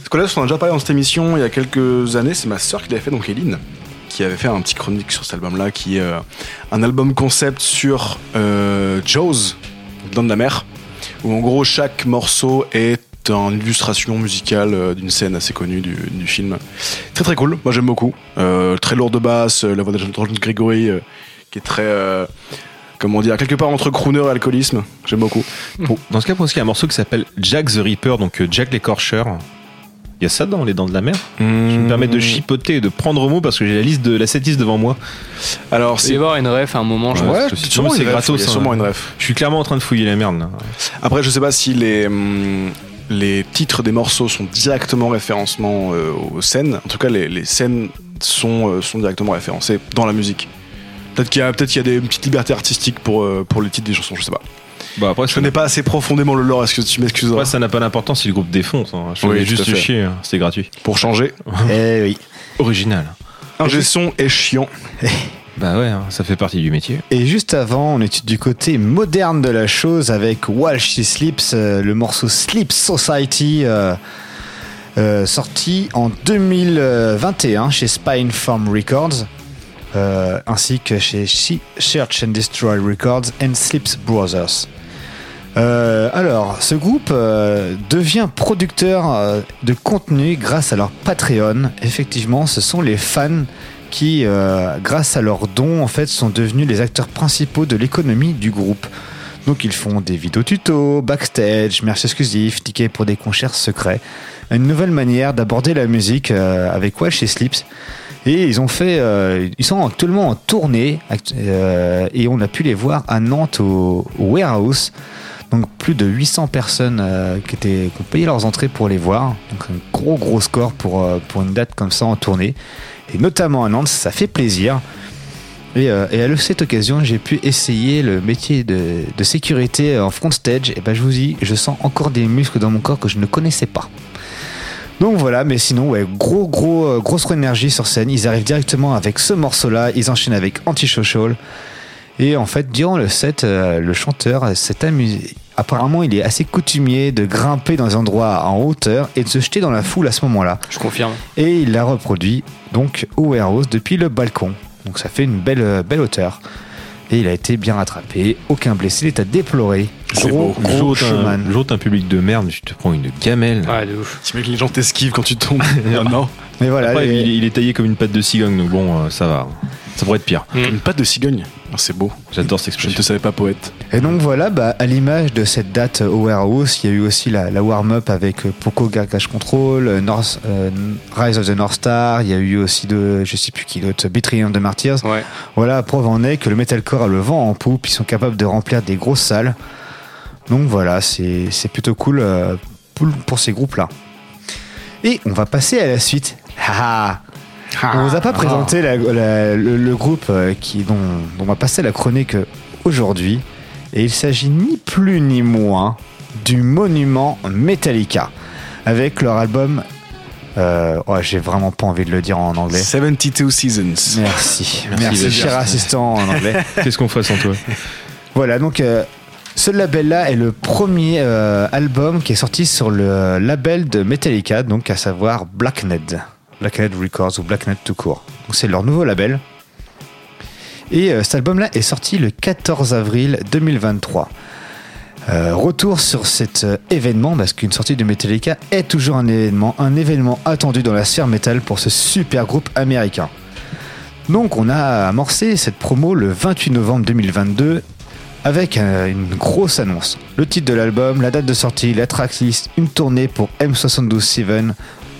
Squalus, on en a déjà parlé dans cette émission il y a quelques années, c'est ma sœur qui l'avait fait, donc Eline, avait fait un petit chronique sur cet album-là, qui est euh, un album concept sur euh, Jaws, dans la mer, où en gros chaque morceau est une illustration musicale euh, d'une scène assez connue du, film. Très très cool, moi j'aime beaucoup. Euh, très lourd de basse, la voix de John Gregory euh, qui est très... comment dire, quelque part entre crooner et alcoolisme. J'aime beaucoup. Dans ce cas, pour ce qui est un morceau qui s'appelle Jack the Reaper, donc Jack l'écorcheur. Il y a ça dans Les Dents de la Mer Je me permets de chipoter et de prendre mot parce que j'ai la liste de la setlist devant moi. Alors, Il va y avoir une ref à un moment, je pense. Ouais, que c'est sûrement c'est une ref, gratos. il y a hein. sûrement une ref. Je suis clairement en train de fouiller la merde. là. Après, je sais pas si les, hum, les titres des morceaux sont directement référencement euh, aux scènes. En tout cas, les, les scènes sont, euh, sont directement référencées dans la musique. Peut-être qu'il y, a- peut-être qu'il y a des petites libertés artistiques pour, euh, pour les titres des chansons, je sais pas. Bah après, Je connais pas assez profondément le lore, est-ce que tu m'excuseras Après, ça n'a pas d'importance si le groupe défonce. hein. Je Oui, voulais tout juste à fait. chier, hein. c'était gratuit. Pour changer, Eh oui. Original. un son est chiant. Bah ouais, hein, ça fait partie du métier. Et juste avant, on était du côté moderne de la chose avec While She Sleeps, euh, le morceau Sleep Society, euh, euh, sorti en 2021 chez Spine Farm Records, euh, ainsi que chez She- Search and Destroy Records and Sleeps Brothers. Euh, alors, ce groupe euh, devient producteur euh, de contenu grâce à leur Patreon. Effectivement, ce sont les fans qui, euh, grâce à leurs dons, en fait, sont devenus les acteurs principaux de l'économie du groupe. Donc, ils font des vidéos tutos, backstage, merch exclusif, tickets pour des concerts secrets. Une nouvelle manière d'aborder la musique euh, avec Wash et Slips. Et ils ont fait, euh, ils sont actuellement en tournée euh, et on a pu les voir à Nantes au Warehouse. Donc plus de 800 personnes euh, qui, étaient, ont payé leurs entrées pour les voir. Donc un gros gros score pour, euh, pour une date comme ça en tournée. Et notamment à Nantes, ça fait plaisir. Et, euh, à cette occasion, j'ai pu essayer le métier de, sécurité en front stage. Et ben je vous dis, je sens encore des muscles dans mon corps que je ne connaissais pas. Donc voilà, mais sinon, ouais, gros, gros, grosse énergie sur scène. Ils arrivent directement avec ce morceau-là. Ils enchaînent avec Antisocial. Et en fait, durant le set, le chanteur s'est amusé. Apparemment, il est assez coutumier de grimper dans des endroits en hauteur et de se jeter dans la foule à ce moment-là. Je confirme. Et il l'a reproduit donc au warehouse depuis le balcon. Donc ça fait une belle, euh, belle hauteur. Et il a été bien rattrapé, aucun blessé, il est à déplorer. C'est Gros, beau. gros un- le jour où t'as un public de merde, tu te prends une gamelle. Ouais, de ouf. T'imagines que les gens t'esquivent quand tu tombes. Non. Mais voilà, Après, les- il, il est taillé comme une patte de cigogne, donc bon, euh, ça va. Ça pourrait être pire. Une patte de cigogne. Ah, c'est beau. J'adore cette Je ne expression. te savais pas poète. Et donc voilà, bah, à l'image de cette date au warehouse, il y a eu aussi la, la warm-up avec euh, Poco Garage Control, euh, North- euh, Rise of the North Star, il y a eu aussi de, je sais plus qui d'autre, Betrayal de Martyrs. Ouais. Voilà, preuve en est que le metalcore a le vent en poupe, ils sont capables de remplir des grosses salles. Donc voilà, c'est c'est plutôt cool euh, pour, pour ces groupes-là. Et on va passer à la suite. Ah, ah. On vous a pas présenté la- la- le, le groupe euh, qui, dont, dont on va passer la chronique euh, aujourd'hui. Et il s'agit ni plus ni moins du monument Metallica. Avec leur album... euh, oh, J'ai vraiment pas envie de le dire en anglais. 72 Seasons. Merci. Merci, Merci, cher assistant en anglais. Qu'est-ce qu'on fait sans toi? Voilà, donc euh, ce label-là est le premier euh, album qui est sorti sur le label de Metallica, donc à savoir Blackned. Blackned Records ou Blackned tout court. C'est leur nouveau label. Et euh, cet album-là est sorti le 14 avril 2023. Euh, retour sur cet euh, événement, parce qu'une sortie de Metallica est toujours un événement, un événement attendu dans la sphère métal pour ce super groupe américain. Donc on a amorcé cette promo le 28 novembre 2022 avec une grosse annonce. Le titre de l'album, la date de sortie, la tracklist, une tournée pour M727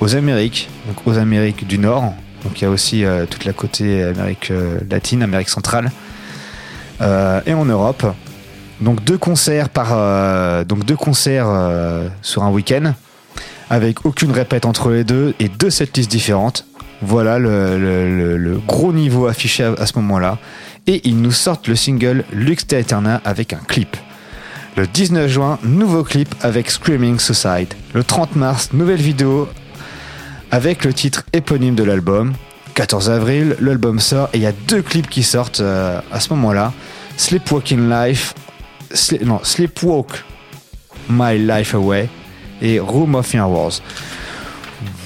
aux Amériques, donc aux Amériques du Nord. Donc il y a aussi euh, toute la côté Amérique euh, latine, Amérique centrale. Euh, et en Europe. Donc deux concerts par donc deux concerts sur un week-end avec aucune répète entre les deux et deux setlists différentes. Voilà le, gros niveau affiché à, à ce moment-là. Et ils nous sortent le single Lux de Eterna avec un clip. Le 19 juin, nouveau clip avec Screaming Suicide. Le 30 mars, nouvelle vidéo avec le titre éponyme de l'album. 14 avril, l'album sort et il y a deux clips qui sortent euh, à ce moment-là. Sleepwalking Life, non, Sleepwalk My Life Away et Room of Wars.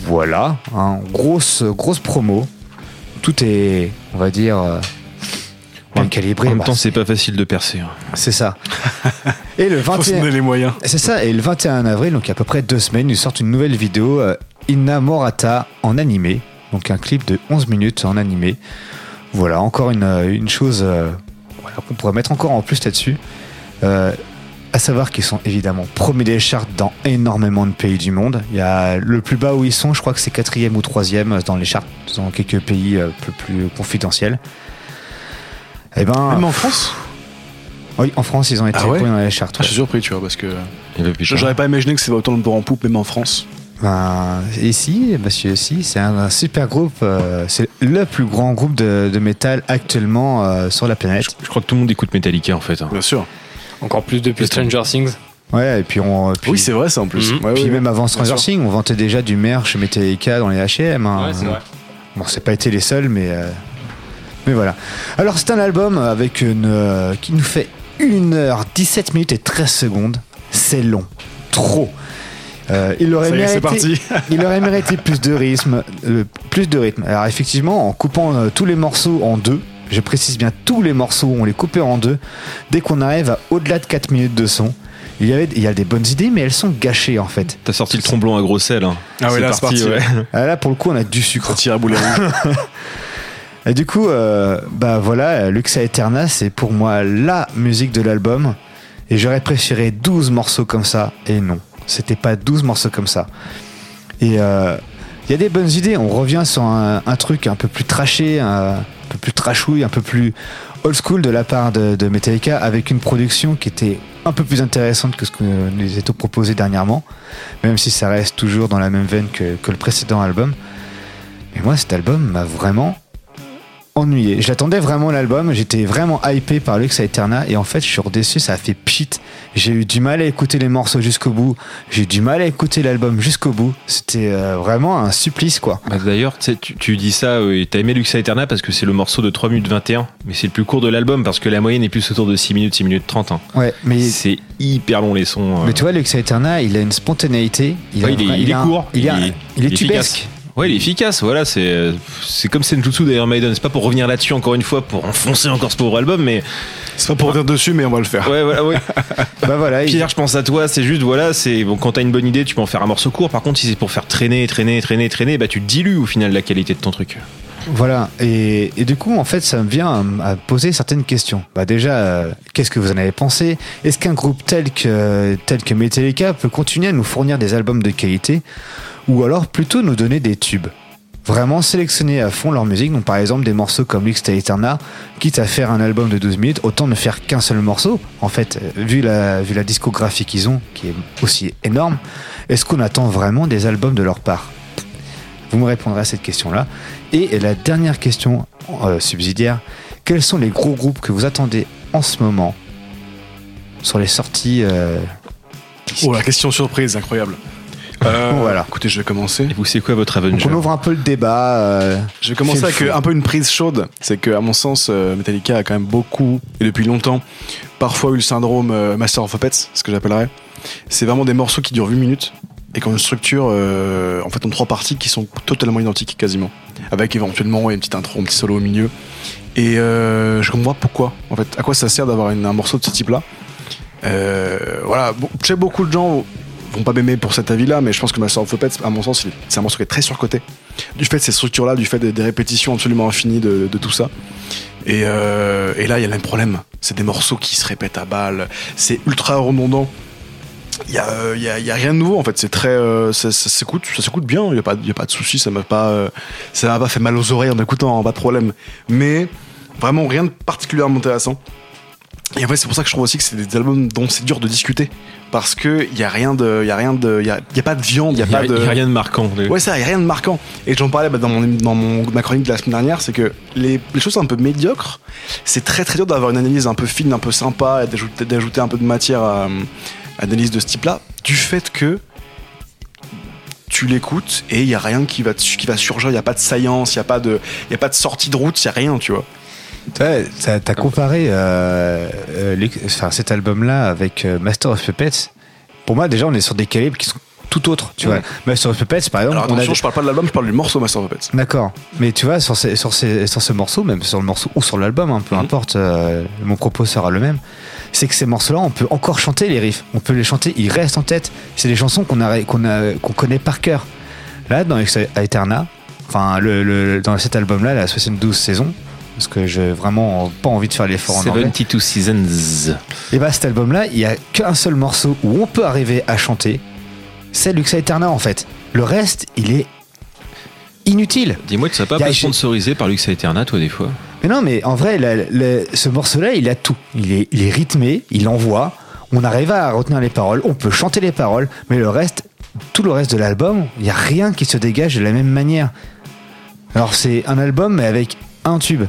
Voilà, hein, grosse, grosse promo. Tout est, on va dire, euh, bien calibré. En même Bah, temps, c'est pas facile de percer. hein. c'est ça. Et le Faut se 21 donner les moyens. C'est ça, et le 21 avril, donc il y a à peu près deux semaines, ils sortent une nouvelle vidéo, euh, Innamorata, en animé. Donc un clip de 11 minutes en animé. Voilà, encore une, euh, une chose euh, voilà, qu'on pourrait mettre encore en plus là-dessus. Euh, à savoir qu'ils sont évidemment premiers des charts dans énormément de pays du monde. Il y a le plus bas où ils sont, je crois que c'est quatrième ou troisième dans les charts, dans quelques pays euh, un peu plus confidentiels. Et ben, Même en France? oui, en France, ils ont été Ah ouais? premiers dans les charts. Ah, Je suis surpris, tu vois, parce que j'aurais pas imaginé que c'était autant de vent en poupe, même en France. Ben, si, monsieur, si, c'est un, un super groupe. euh, c'est le plus grand groupe de, de métal actuellement euh, sur la planète. Je crois que tout le monde écoute Metallica en fait. hein. Bien sûr. Encore plus depuis Stranger Things. Ouais, et puis on. Puis, Oui, c'est vrai, ça en plus. Ouais, puis ouais, même avant Stranger. Things, on vantait déjà du merch Metallica dans les H&M. hein. Bon, c'est pas été les seuls, mais euh, mais voilà. Alors c'est un album avec une euh, qui nous fait 1 heure 17 minutes et 13 secondes. C'est long, trop. Euh, il aurait mérité, parti. il aurait mérité plus de rythme, euh, plus de rythme. Alors effectivement, en coupant euh, tous les morceaux en deux, je précise bien tous les morceaux, on les coupait en deux. Dès qu'on arrive à au-delà de 4 minutes de son, il y, avait, il y a des bonnes idées, mais elles sont gâchées en fait. T'as sorti le tromblon à gros sel. hein. Ah ouais, là, c'est parti, ouais. Ah, Là, pour le coup, on a du sucre. Ça tire à boulet rouge. Et du coup, euh, bah voilà, Luxa Eterna, c'est pour moi la musique de l'album. Et j'aurais préféré 12 morceaux comme ça. Et non, c'était pas 12 morceaux comme ça. Et euh, il y a des bonnes idées. On revient sur un, truc un peu plus trashé, un, peu plus trashouille, un peu plus old school de la part de, de Metallica, avec une production qui était un peu plus intéressante que ce que nous était proposé dernièrement, même si ça reste toujours dans la même veine que, que le précédent album. Mais moi, cet album m'a vraiment ennuyé. J'attendais vraiment l'album, j'étais vraiment hypé par Lux Eterna et en fait je suis redessus, ça a fait pchit. J'ai eu du mal à écouter les morceaux jusqu'au bout, j'ai eu du mal à écouter l'album jusqu'au bout. C'était euh, vraiment un supplice quoi. Bah, D'ailleurs, tu, dis ça, euh, et t'as aimé Luxa Eterna parce que c'est le morceau de 3 minutes 21, mais c'est le plus court de l'album parce que la moyenne est plus autour de 6 minutes, 6 minutes 30. hein. Ouais, mais C'est hyper long les sons. euh. mais tu vois Lux Eterna, il a une spontanéité, il, a il, est, il est court, il, a- il est efficace. tubesque. Ouais, il est efficace, voilà, c'est c'est comme Senjutsu d'Iron Maiden, c'est pas pour revenir là-dessus encore une fois, pour enfoncer encore ce pauvre album, mais C'est pas pour dire dessus, mais on va le faire. ouais, voilà, ouais. Bah voilà, il- Pierre, je pense à toi, c'est juste, voilà, c'est bon, quand t'as une bonne idée, tu peux en faire un morceau court, par contre, si c'est pour faire traîner, traîner, traîner, traîner, bah tu dilues au final la qualité de ton truc. Voilà, et, et du coup, en fait, ça me vient à, à poser certaines questions. Bah déjà, euh, qu'est-ce que vous en avez pensé? Est-ce qu'un groupe tel que, tel que Metallica peut continuer à nous fournir des albums de qualité? Ou alors plutôt nous donner des tubes Vraiment sélectionner à fond leur musique, donc par exemple des morceaux comme Lux Eterna, quitte à faire un album de 12 minutes, autant ne faire qu'un seul morceau. En fait, euh, vu la, vu la discographie qu'ils ont, qui est aussi énorme, est-ce qu'on attend vraiment des albums de leur part? Vous me répondrez à cette question-là. Et la dernière question euh, subsidiaire, quels sont les gros groupes que vous attendez en ce moment sur les sorties euh, Oh, la question surprise, incroyable. Euh, Voilà. Écoutez, je vais commencer. Et vous, c'est quoi votre Donc Avenger on ouvre un peu le débat. euh, Je vais commencer avec euh, un peu une prise chaude. C'est que, à mon sens, euh, Metallica a quand même beaucoup, et depuis longtemps, parfois eu le syndrome euh, Master of Puppets, ce que j'appellerais. C'est vraiment des morceaux qui durent 8 minutes et qui ont une structure, euh, en fait, en trois parties qui sont totalement identiques, quasiment. Avec éventuellement une petite intro, un petit solo au milieu. Et euh, je comprends pas pourquoi. En fait, à quoi ça sert d'avoir une- un morceau de ce type-là? Euh, Voilà, bon, je sais beaucoup de gens vont pas m'aimer pour cet avis-là, mais je pense que Master of Puppets, à mon sens, c'est un morceau qui est très surcoté. Du fait de ces structures-là, du fait des, répétitions absolument infinies de, tout ça. Et, euh, et là, il y a le même problème. C'est des morceaux qui se répètent à balles. C'est ultra redondant. Il y a, euh, rien de nouveau en fait. C'est très, euh, ça, s'écoute, ça s'écoute bien. Il y a pas, de souci. Ça m'a ça m'a pas fait mal aux oreilles en écoutant, hein, pas de problème. Mais vraiment rien de particulièrement intéressant. Et en fait, c'est pour ça que je trouve aussi que c'est des albums dont c'est dur de discuter parce que il y a rien de, il y a rien de, il y y a pas de viande, il y a y pas de, y a rien de marquant. Ouais, ça, il y a rien de marquant. Et j'en parlais bah, dans, mon, dans mon, ma chronique de la semaine dernière, c'est que les, les choses sont un peu médiocres. C'est très très dur d'avoir une analyse un peu fine, un peu sympa, et d'ajouter, d'ajouter un peu de matière à, à l'analyse de ce type-là, du fait que tu l'écoutes et il y a rien qui va, qui va surgir, il n'y a pas de saillance, il n'y a, pas de- il y a pas de sortie de route, il n'y a rien, tu vois. Ouais, t'as t'as comparé euh, euh, enfin, cet album-là avec euh, Master of Puppets. Pour moi, déjà, on est sur des calibres qui sont tout autres. Tu vois, Master of Puppets, par exemple, Alors on a attention, je parle pas de l'album, je parle du morceau Master of Puppets. D'accord. Mais tu vois, sur, ces- sur, ces- sur ce morceau, même sur le morceau ou sur l'album, hein, peu importe, euh, mon propos sera le même. C'est que ces morceaux-là, on peut encore chanter les riffs. On peut les chanter, ils restent en tête. C'est des chansons qu'on a, qu'on a, qu'on connaît par cœur. Là, dans Ex Aeterna, enfin, le, le- dans cet album-là, la 72 saisons, parce que j'ai vraiment pas envie de faire l'effort en anglais. 72 Seasons. Et bah cet album-là, il y a qu'un seul morceau où on peut arriver à chanter. C'est Lux Aeterna en fait. Le reste, il est inutile. Dis-moi, tu serais pas peu sponsorisé par Lux Aeterna, toi, des fois? Mais non, mais en vrai, la- la- ce morceau-là, il a tout. Il est, il est rythmé, il envoie. On arrive à retenir les paroles, on peut chanter les paroles, mais le reste, tout le reste de l'album, il n'y a rien qui se dégage de la même manière. Alors c'est un album, mais avec un tube.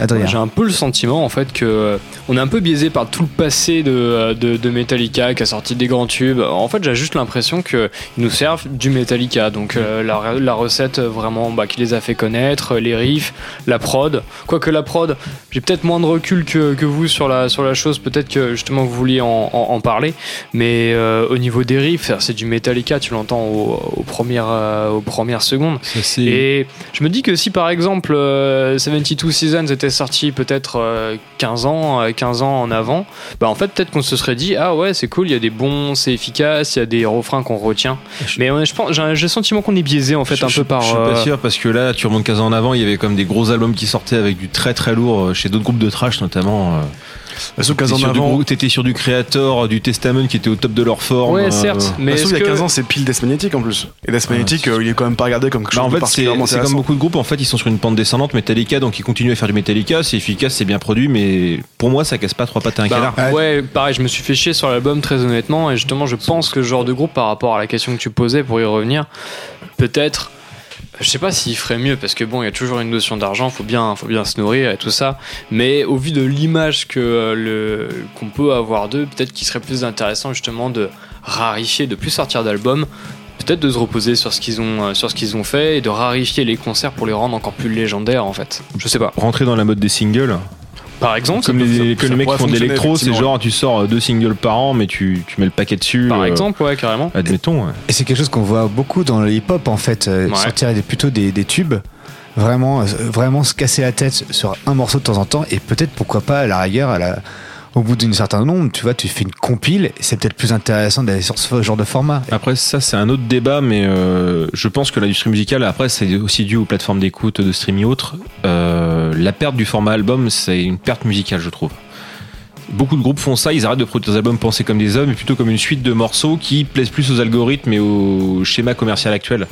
Adrien. J'ai un peu le sentiment en fait que euh, on est un peu biaisé par tout le passé de, euh, de, de Metallica qui a sorti des grands tubes. En fait, j'ai juste l'impression qu'ils nous servent du Metallica. Donc euh, la, la recette vraiment bah, qui les a fait connaître, les riffs, la prod. Quoique la prod, j'ai peut-être moins de recul que, que vous sur la, sur la chose. Peut-être que justement vous vouliez en, en- en parler. Mais euh, au niveau des riffs, c'est du Metallica. Tu l'entends au- aux, premières, euh, aux premières secondes. Et je me dis que si par exemple euh, 72 Seasons était sorti peut-être euh, 15 ans, euh, 15 ans en avant, bah en fait peut-être qu'on se serait dit ah ouais c'est cool, il y a des bons, c'est efficace, il y a des refrains qu'on retient. Mais je pense, j'ai le sentiment qu'on est biaisé en fait Je- un je- peu par. Je suis euh, pas sûr parce que là, tu remontes 15 ans en avant, il y avait comme des gros albums qui sortaient avec du très très lourd euh, chez d'autres groupes de trash notamment. Euh. Sauf T'étais 15 ans sur du avant- T'étais sur du Creator, du Testament qui était au top de leur forme. Ouais, euh, certes, mais il y a que- 15 ans, c'est pile Death Magnetic en plus. Et Death Magnetic, euh, il est quand même pas regardé comme quelque Bah, chose en de fait, c'est particulièrement c'est comme beaucoup de groupes, en fait, ils sont sur une pente descendante Metallica, donc ils continuent à faire du Metallica, c'est efficace, c'est bien produit, mais pour moi, ça casse pas trois pattes à un Bah, canard. ouais, pareil, je me suis fait chier sur l'album très honnêtement, et justement, je pense que ce genre de groupe, par rapport à la question que tu posais, pour y revenir, peut-être, je sais pas s'il ferait mieux, parce que bon, il y a toujours une notion d'argent, faut bien, faut bien se nourrir et tout ça, mais au vu de l'image euh, qu'on peut avoir d'eux, peut-être qu'il serait plus intéressant justement de rarifier, de plus sortir d'albums. Peut-être de se reposer sur ce qu'ils ont, euh, sur ce qu'ils ont fait et de rarifier les concerts pour les rendre encore plus légendaires en fait. Je sais pas. Rentrer dans la mode des singles. Par exemple, comme les, ça- comme ça les mecs qui font de l'électro, c'est genre tu sors deux singles par an, mais tu, tu mets le paquet dessus. Par euh, exemple, ouais, carrément. Admettons. ouais. Et c'est quelque chose qu'on voit beaucoup dans le hip-hop en fait, euh, Ouais. sortir des, plutôt des, des tubes, vraiment, euh, vraiment se casser la tête sur un morceau de temps en temps, et peut-être pourquoi pas à la rigueur, à la- au bout d'une certain nombre, tu vois, tu fais une compile, c'est peut-être plus intéressant d'aller sur ce genre de format. Après, ça, c'est un autre débat, mais euh, je pense que l'industrie musicale, après, c'est aussi dû aux plateformes d'écoute, de streaming et autres. Euh, la perte du format album, c'est une perte musicale, je trouve. Beaucoup de groupes font ça, ils arrêtent de produire des albums pensés comme des hommes, mais plutôt comme une suite de morceaux qui plaisent plus aux algorithmes et au schéma commercial actuel.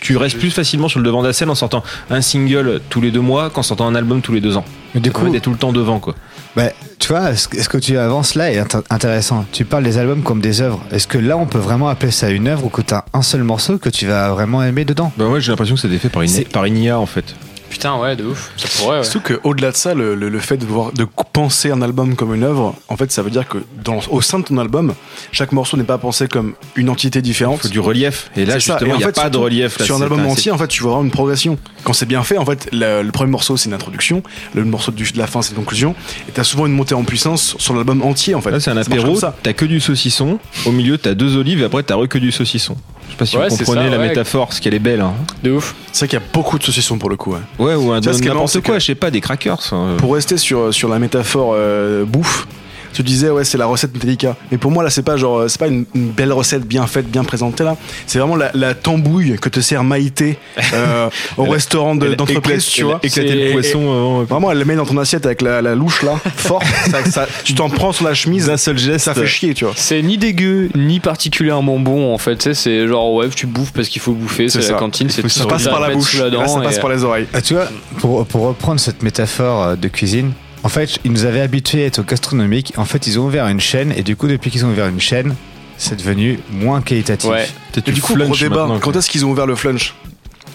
Tu restes plus facilement sur le devant de la scène en sortant un single tous les deux mois qu'en sortant un album tous les deux ans. Mais du Ça coup- d'être tout le temps devant, quoi. Bah, tu vois, ce que tu avances là est int- intéressant. Tu parles des albums comme des œuvres. Est-ce que là, on peut vraiment appeler ça une œuvre ou que tu as un seul morceau que tu vas vraiment aimer dedans? Bah ouais, j'ai l'impression que c'était fait par une, par une IA, en fait. Putain, ouais, de ouf. Ça pourrait, ouais. Surtout qu'au-delà de ça, le, le- le fait de, voir, de penser un album comme une œuvre, en fait, ça veut dire que dans, au sein de ton album, chaque morceau n'est pas pensé comme une entité différente. Il faut du relief. Et là, justement, en il y a fait, pas de relief, là, sur un album entier, en fait, tu vas avoir une progression. Quand c'est bien fait, en fait, le, le premier morceau, c'est une introduction. Le morceau de la fin, c'est une conclusion. Et t'as souvent une montée en puissance sur l'album entier, en fait. Là, c'est un apéro, t'as que du saucisson, au milieu, t'as deux olives, et après, t'as re que du saucisson. Je sais pas si Ouais, vous comprenez ça, la ouais. métaphore, parce qu'elle est belle. Hein. De ouf. C'est vrai qu'il y a beaucoup de saucissons pour le coup. Ouais. Ouais, ou un n'importe quoi, que- je sais pas, des crackers. Pour rester sur, sur la métaphore euh, bouffe, tu disais ouais c'est la recette Metallica. Mais pour moi là c'est pas genre c'est pas une, une belle recette bien faite, bien présentée là. C'est vraiment la, la tambouille que te sert Maïté euh, au Elle restaurant de- d'entreprise, éclaté- tu vois. éclaté C'est- le et- poisson, et- euh, vraiment elle le met dans ton assiette avec la, la louche là, ça- ça- tu t'en prends sur la chemise. D'un seul geste. Ça fait chier, tu vois. C'est ni dégueu, ni particulièrement bon en fait. C'est genre ouais, tu bouffes parce qu'il faut bouffer, c'est la ça. cantine, c'est Ça passe ça, par la bouche, ça passe et- par les oreilles. Ah, tu vois, pour, pour reprendre cette métaphore euh, de cuisine, en fait, ils nous avaient habitués à être au gastronomique. En fait, ils ont ouvert une chaîne, et du coup, depuis qu'ils ont ouvert une chaîne, c'est devenu moins qualitatif. Ouais. Et du coup, gros débat, quand est-ce qu'ils ont ouvert le flunch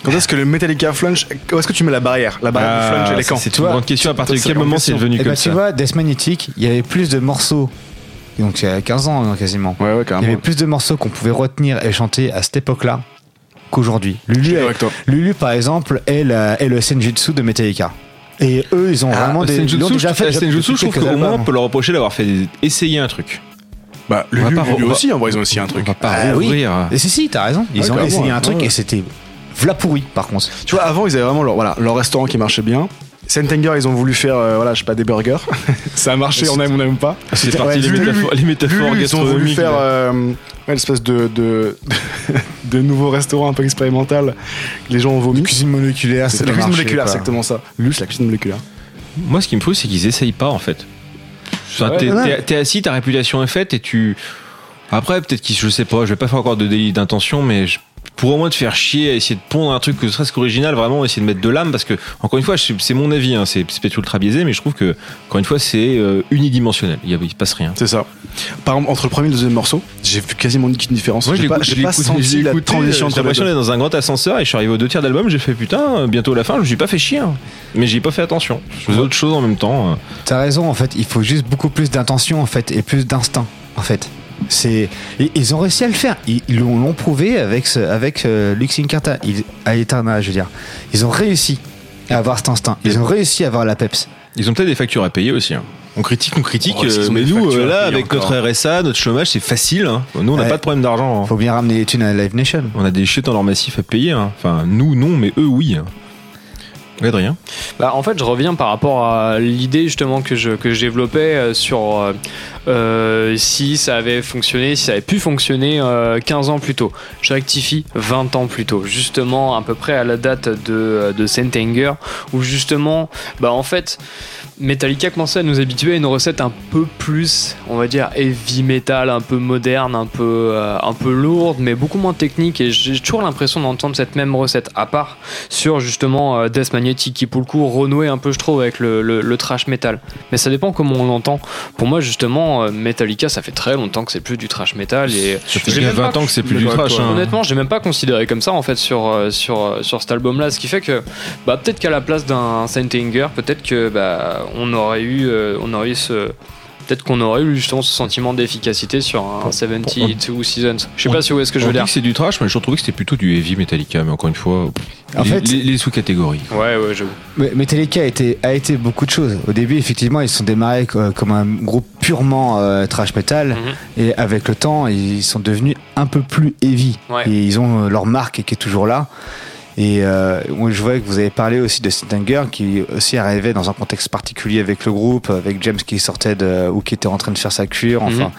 Quand est-ce que le Metallica flunch Où est-ce que tu mets la barrière La barrière du flunch, elle est quand C'est une grande question. À partir de quel moment c'est devenu Et comme bah, ça tu vois, Death Magnetic, il y avait plus de morceaux. Donc, il y a 15 ans, hein, quasiment. Ouais, ouais, Il y avait plus de morceaux qu'on pouvait retenir et chanter à cette époque-là qu'aujourd'hui. Lulu, est- par exemple, est, la- est le Senjutsu de Metallica. Et eux, ils ont Ah, vraiment des. ils l'ont déjà fait. je- Senjutsu, je trouve qu'au moins on peut leur reprocher d'avoir fait essayer un truc. Bah, Lulu, Lulu re- aussi, en vrai, ils ont aussi un truc. On va pas Ah oui. Et si, si, t'as raison. Ils ont essayé un truc Ouais. et c'était v'là pourri, par contre. Tu vois, avant, ils avaient vraiment leur, voilà, leur restaurant qui marchait bien. Saint-Anger, ils ont voulu faire, euh, voilà, je sais pas, des burgers. ça a marché, on aime, on n'aime pas. C'est C'était- parti ouais, les métaphores, les métaphores Lulu, ils ont voulu faire euh, ouais, l'espèce de, de, de nouveau restaurant un peu expérimental. Les gens ont vomi. Cuisine moléculaire, C'est la cuisine marché, moléculaire, c'est exactement ça. Lulu, c'est la cuisine moléculaire. Moi, ce qui me frustre, c'est qu'ils essayent pas en fait. Enfin, Ouais, t'es, t'es- t'es assis, ta réputation est faite et tu. Après, peut-être qu'ils, je sais pas, je vais pas faire encore de délit d'intention, mais je pourrais au moins te faire chier à essayer de pondre un truc que ce serait qu'original, vraiment essayer de mettre de l'âme, parce que, encore une fois, c'est mon avis, hein, c'est, peut-être ultra biaisé, mais je trouve que, encore une fois, c'est euh, unidimensionnel. Il, y a- il se passe rien. C'est ça. Par exemple, entre le premier et le deuxième morceau, j'ai vu quasiment une différence. Moi, j'ai pas, pas senti la écouté, transition J'ai l'impression d'être dans un grand ascenseur et je suis arrivé aux deux tiers d'album, j'ai fait putain, bientôt la fin, je me suis pas fait chier. hein. Mais j'ai pas fait attention. Je faisais autre chose en même temps. euh. T'as raison, en fait, il faut juste beaucoup plus d'intention, en fait, et plus d'instinct, en fait. C'est, ils ont réussi à le faire. Ils l'ont prouvé avec ce, avec euh, Lux Incarta, ils- à Eterna, je veux dire. Ils ont réussi à avoir cet instinct. Ils ont réussi à avoir la peps. Ils ont peut-être des factures à payer aussi. hein. On critique, on critique, Oh, euh, mais nous, euh, là, avec encore notre RSA, notre chômage, c'est facile. hein. Nous, on n'a Ouais. pas de problème d'argent. hein. Faut bien ramener les thunes à Live Nation. On a des chutes en or massif à payer. hein. Enfin, nous, non, mais eux, oui. Adrien Bah, en fait, je reviens par rapport à l'idée justement que je, que développais euh, sur euh, euh, si ça avait fonctionné, si ça avait pu fonctionner euh, 15 ans plus tôt. Je rectifie 20 ans plus tôt, justement à peu près à la date de, de Saint Anger, où justement, bah en fait, Metallica commençait à nous habituer à une recette un peu plus, on va dire, heavy metal, un peu moderne, un peu, euh, un peu lourde, mais beaucoup moins technique. Et j'ai toujours l'impression d'entendre cette même recette, à part sur justement euh, Death Magnetic, qui pour le coup renouait un peu, je trouve, avec le, le- le trash metal. Mais ça dépend comment on l'entend. Pour moi, justement, euh, Metallica, ça fait très longtemps que c'est plus du trash metal. Et Ça fait j'ai bien même pas 20 ans que c'est plus du trash. quoi. hein. Honnêtement, j'ai même pas considéré comme ça en fait sur sur sur cet album-là, ce qui fait que bah peut-être qu'à la place d'un Saint Anger, peut-être que bah on aurait eu euh, on aurait eu ce peut-être qu'on aurait eu justement ce sentiment d'efficacité sur un 72 Seasons. Je sais pas si vous voyez ce que je veux dit dire. que c'est du trash, mais je trouvais que c'était plutôt du heavy Metallica. Mais encore une fois, En les, fait- les- les sous-catégories. Ouais, ouais, j'avoue. Mais Metallica a été, a été beaucoup de choses. Au début, effectivement, ils se sont démarrés euh, comme un groupe purement euh, trash metal. Mhm. Et avec le temps, ils sont devenus un peu plus heavy. Ouais. Et ils ont euh, leur marque qui est toujours là. Et euh, moi, je vois que vous avez parlé aussi de Stinger qui aussi arrivait dans un contexte particulier avec le groupe, avec James qui sortait de, ou qui était en train de faire sa cure. Enfin, Mhm.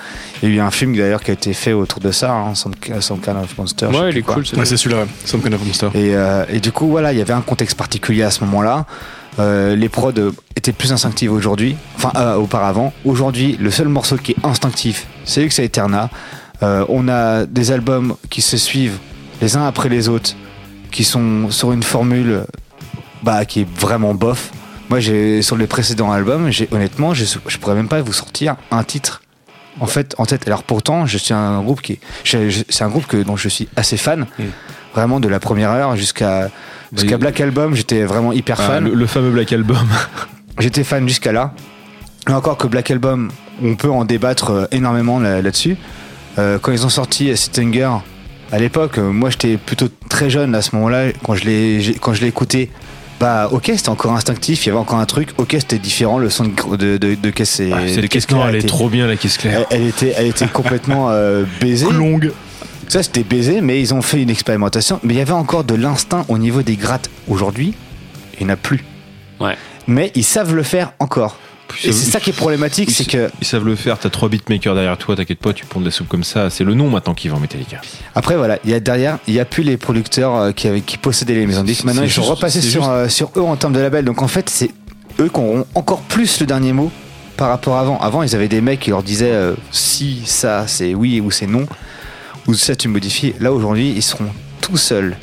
il y a eu un film d'ailleurs qui a été fait autour de ça, hein, Some, Some Kind of Monster. Ouais, il est quoi. cool. Ouais, c'est celui-là, ouais. Some Kind of Monster. Et, euh, et du coup, voilà, il y avait un contexte particulier à ce moment-là. Euh, les prods étaient plus instinctives aujourd'hui, enfin euh, auparavant. Aujourd'hui, le seul morceau qui est instinctif, c'est Lux Eterna. Euh, on a des albums qui se suivent les uns après les autres, qui sont sur une formule bah, qui est vraiment bof. Moi, j'ai sur les précédents albums, j'ai honnêtement, je, je pourrais même pas vous sortir un titre en fait en tête. Alors pourtant, je suis un groupe qui, c'est un groupe que dont je suis assez fan, vraiment de la première heure jusqu'à jusqu'à Oui. Black Album. J'étais vraiment hyper Ah, fan. le, le fameux Black Album. J'étais fan jusqu'à là. Et encore que Black Album, on peut en débattre euh, énormément là- là-dessus. Euh, quand ils ont sorti Sittinger, à l'époque, euh, moi j'étais plutôt très jeune à ce moment-là, quand je l'ai j'ai- quand je l'ai écouté. Bah ok, c'était encore instinctif, il y avait encore un truc. Ok, c'était différent, le son de, de, de, de caisse. et- Ah, c'est de caisse claire elle est était- trop bien, la caisse claire. Elle, elle était, elle était complètement euh, baisée. Longue. Ça, c'était baisé, mais ils ont fait une expérimentation. Mais il y avait encore de l'instinct au niveau des grattes. Aujourd'hui, il n'y en a plus. Ouais. Mais ils savent le faire encore. Et c'est ça qui est problématique, c'est que. Ils savent le faire, t'as trois beatmakers derrière toi, t'inquiète pas, tu ponds de la soupe comme ça. C'est le nom maintenant qui vend Metallica. Après, voilà, il y a derrière, il n'y a plus les producteurs euh, qui, avaient- qui possédaient les maisons de disques. Maintenant, ils sont repassés c'est sur, juste- euh, sur eux en termes de label. Donc, en fait, c'est eux qui auront encore plus le dernier mot par rapport à avant. Avant, ils avaient des mecs qui leur disaient euh, si ça, c'est oui ou c'est non. Ou ça, tu modifies. Là, aujourd'hui, ils seront tout seuls.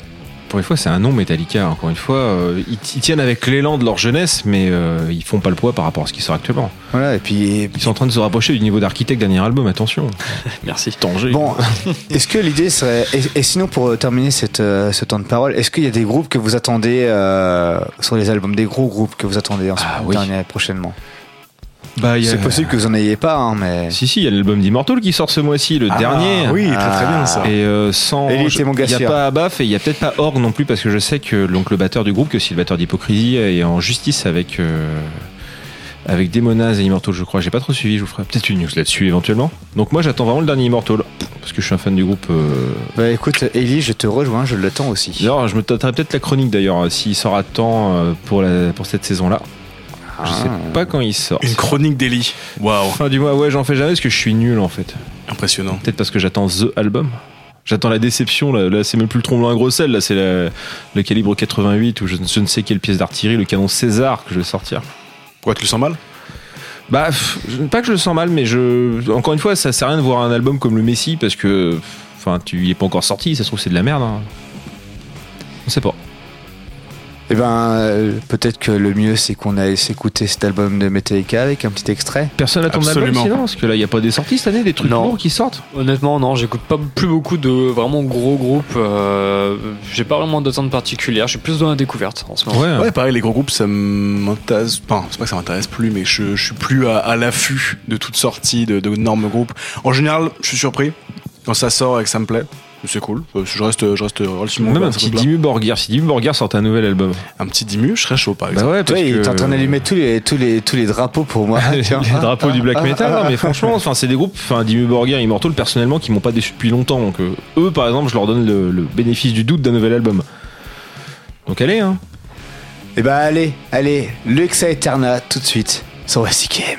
Pour une fois, c'est un nom Metallica. Encore une fois, euh, ils, ils tiennent avec l'élan de leur jeunesse, mais euh, ils font pas le poids par rapport à ce qui sort actuellement. Voilà, et puis. Ils sont en train de se rapprocher du niveau d'architecte dernier album, attention. Merci. Tanger. Bon, est-ce que l'idée serait. Et, et sinon, pour euh, terminer cette, euh, ce temps de parole, est-ce qu'il y a des groupes que vous attendez euh, sur les albums, des gros groupes que vous attendez en ce Ah oui. dernier prochainement? Bah, C'est possible que vous en ayez pas, hein, mais. Si, si, il y a l'album d'Immortal qui sort ce mois-ci, le Ah, dernier. oui, très, très bien, ça. Et euh, sans. Il n'y a pas Abaf et il n'y a peut-être pas Org non plus parce que je sais que donc, le batteur du groupe, que c'est le batteur d'Hypocrisie, est en justice avec. euh, avec Demonaz et Immortal, je crois. J'ai pas trop suivi, je vous ferai peut-être une news là-dessus éventuellement. Donc moi j'attends vraiment le dernier Immortal parce que je suis un fan du groupe. euh, Bah écoute, Ellie, je te rejoins, je l'attends aussi. D'ailleurs, je me tâterai peut-être la chronique d'ailleurs, s'il sort à temps euh, pour, la, pour cette saison-là. Je sais pas quand il sort. Une chronique d'Eli. Waouh. Fin du mois, ouais, j'en fais jamais parce que je suis nul en fait. Impressionnant. Peut-être parce que j'attends The Album. J'attends la déception, là, là c'est même plus le tromblon à gros sel, là c'est le calibre 88 ou je, ne- je ne sais quelle pièce d'artillerie, le canon César que je vais sortir. Pourquoi tu le sens mal? Bah, pff, pas que je le sens mal, mais je. Encore une fois, ça sert à rien de voir un album comme le Messi parce que. Enfin, tu y es pas encore sorti, ça se trouve c'est de la merde. hein. On sait pas. Eh ben, euh, peut-être que le mieux, c'est qu'on aille s'écouter cet album de Metallica avec un petit extrait. Personne n'a ton album sinon Parce que là, il n'y a pas des sorties cette année, des trucs Non. lourds qui sortent Honnêtement, non, j'écoute pas plus beaucoup de vraiment gros groupes. euh, J'ai pas vraiment d'attente particulière. Je suis plus dans la découverte en ce moment. Ouais, pareil, les gros groupes, ça m'intéresse. Enfin, c'est pas que ça m'intéresse plus, mais je, je suis plus à, à l'affût de toutes sorties de, de normes groupes. En général, je suis surpris quand ça sort et que ça me plaît. C'est cool. Euh, Je reste, je reste relativement Même un petit. Dimmu Borgir. Si Dimmu Borgir sort un nouvel album. Un petit Dimmu, je serais chaud par Bah exemple. ouais, Toi, parce il est que- en train d'allumer tous les, tous, les, tous les drapeaux pour moi. les drapeaux du black metal, non, mais franchement, enfin, c'est des groupes, enfin, Dimmu Borgir, Immortal, personnellement, qui m'ont pas déçu depuis longtemps. Donc, euh, eux, par exemple, je leur donne le, le bénéfice du doute d'un nouvel album. Donc, allez, hein. Eh ben, allez, allez, le Exa Eterna tout de suite sur WCKM.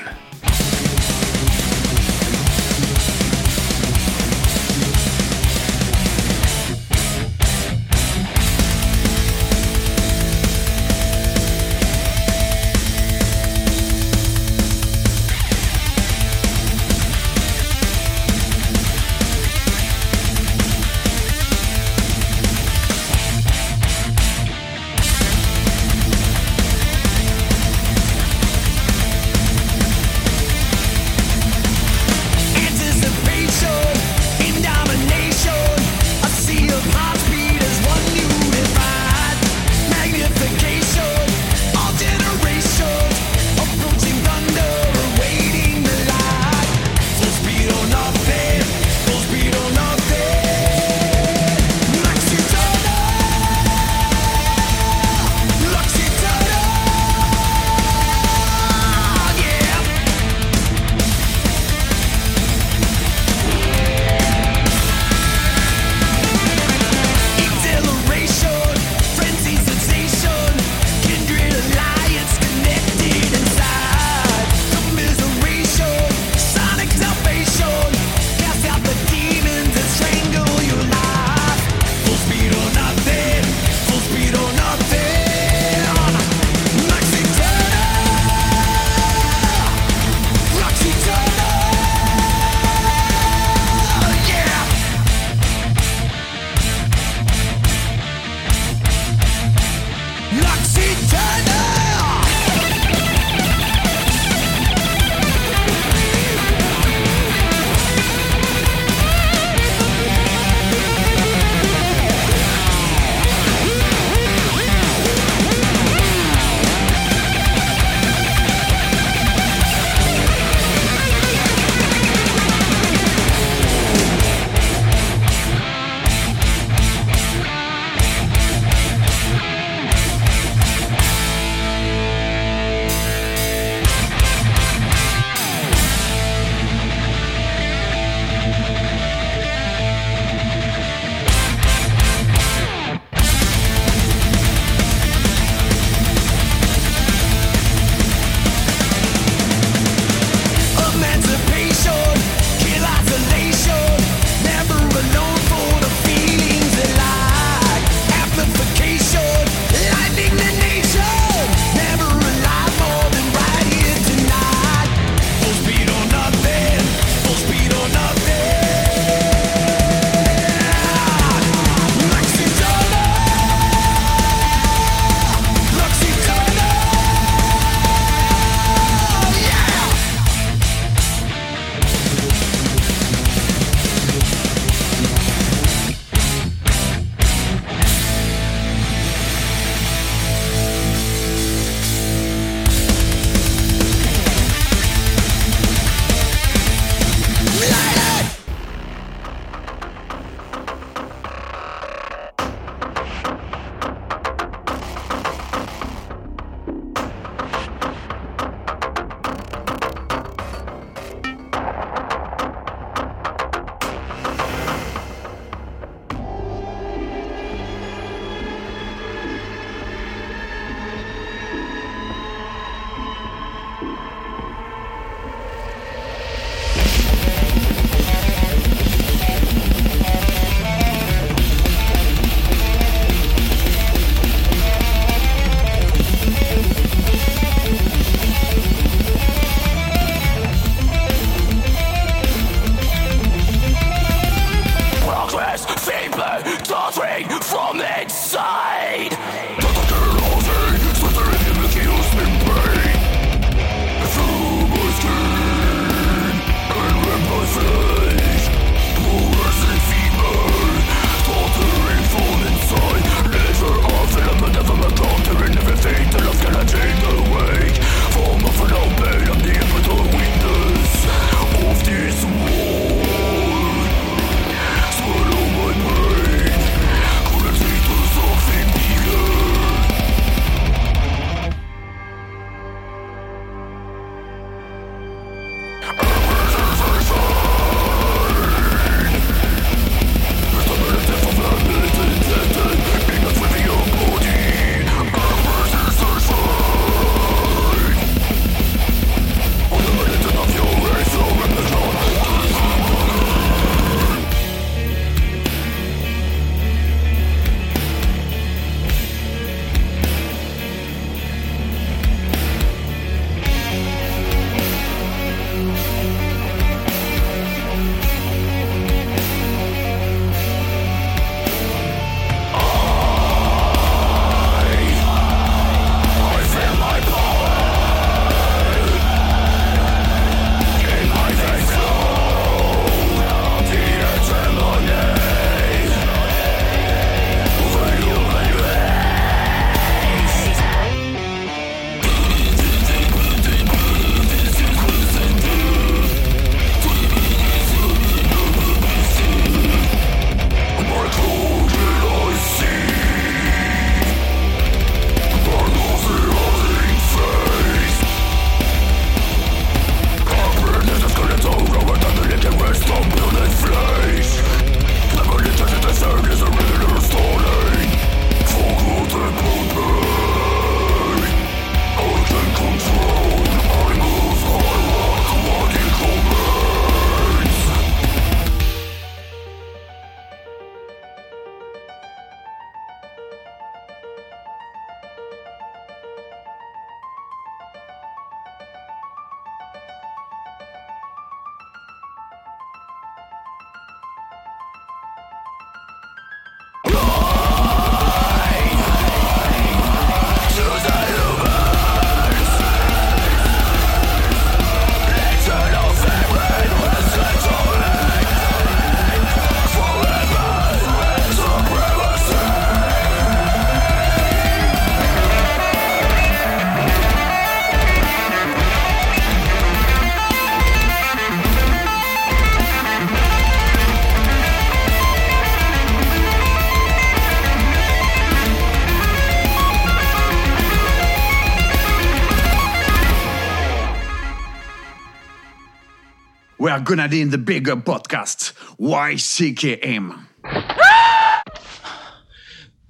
Are gonna be in the bigger podcast, YCKM.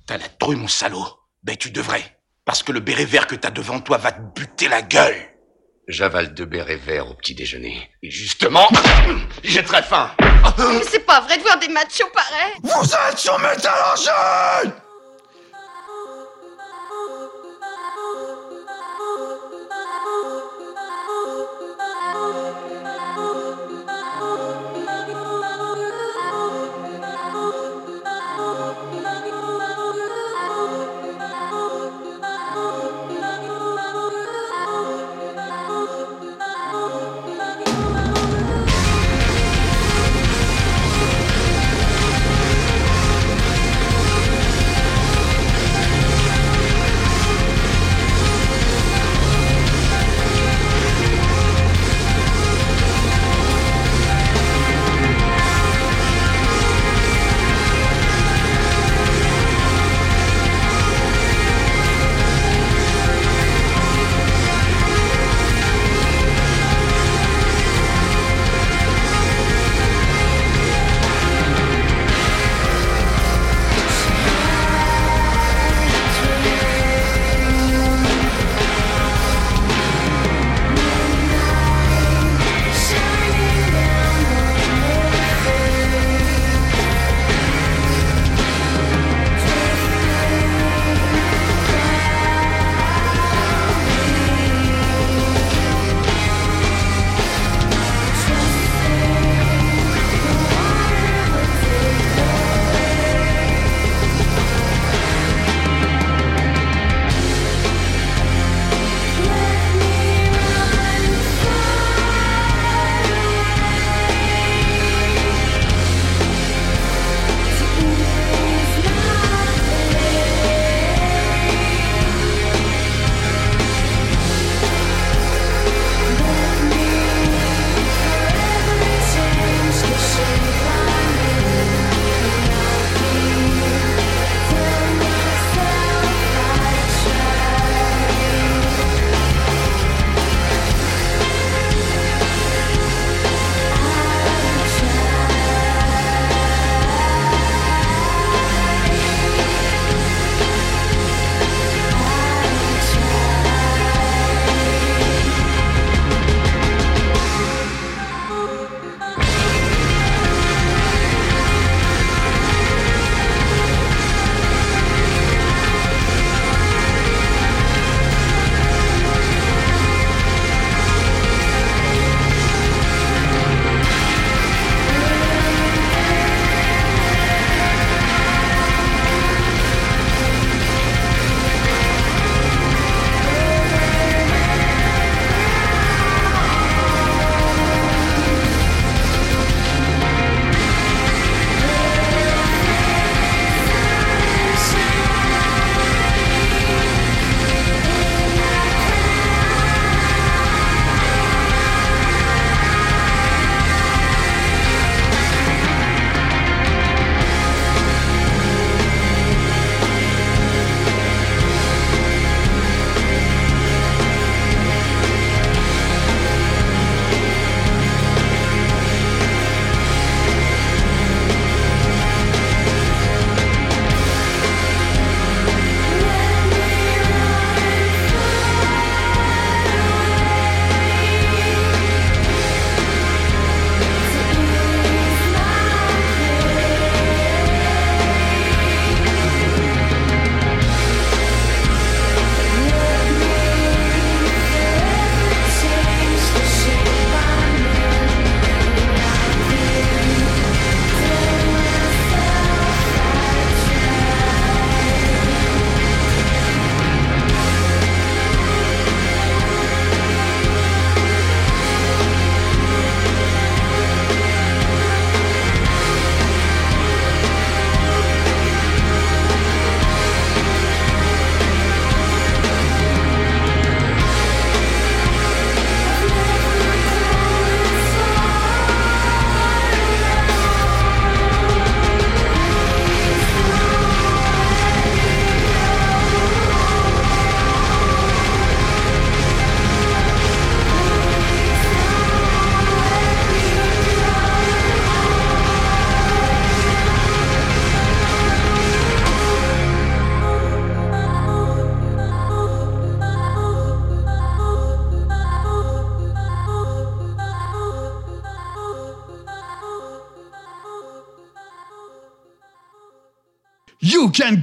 T'as la trouille, mon salaud. Ben, tu devrais. Parce que le béret vert que t'as devant toi va te buter la gueule. J'avale deux bérets verts au petit déjeuner. Et justement, j'ai très faim. Mais c'est pas vrai de voir des machos pareils Vous êtes sur Metal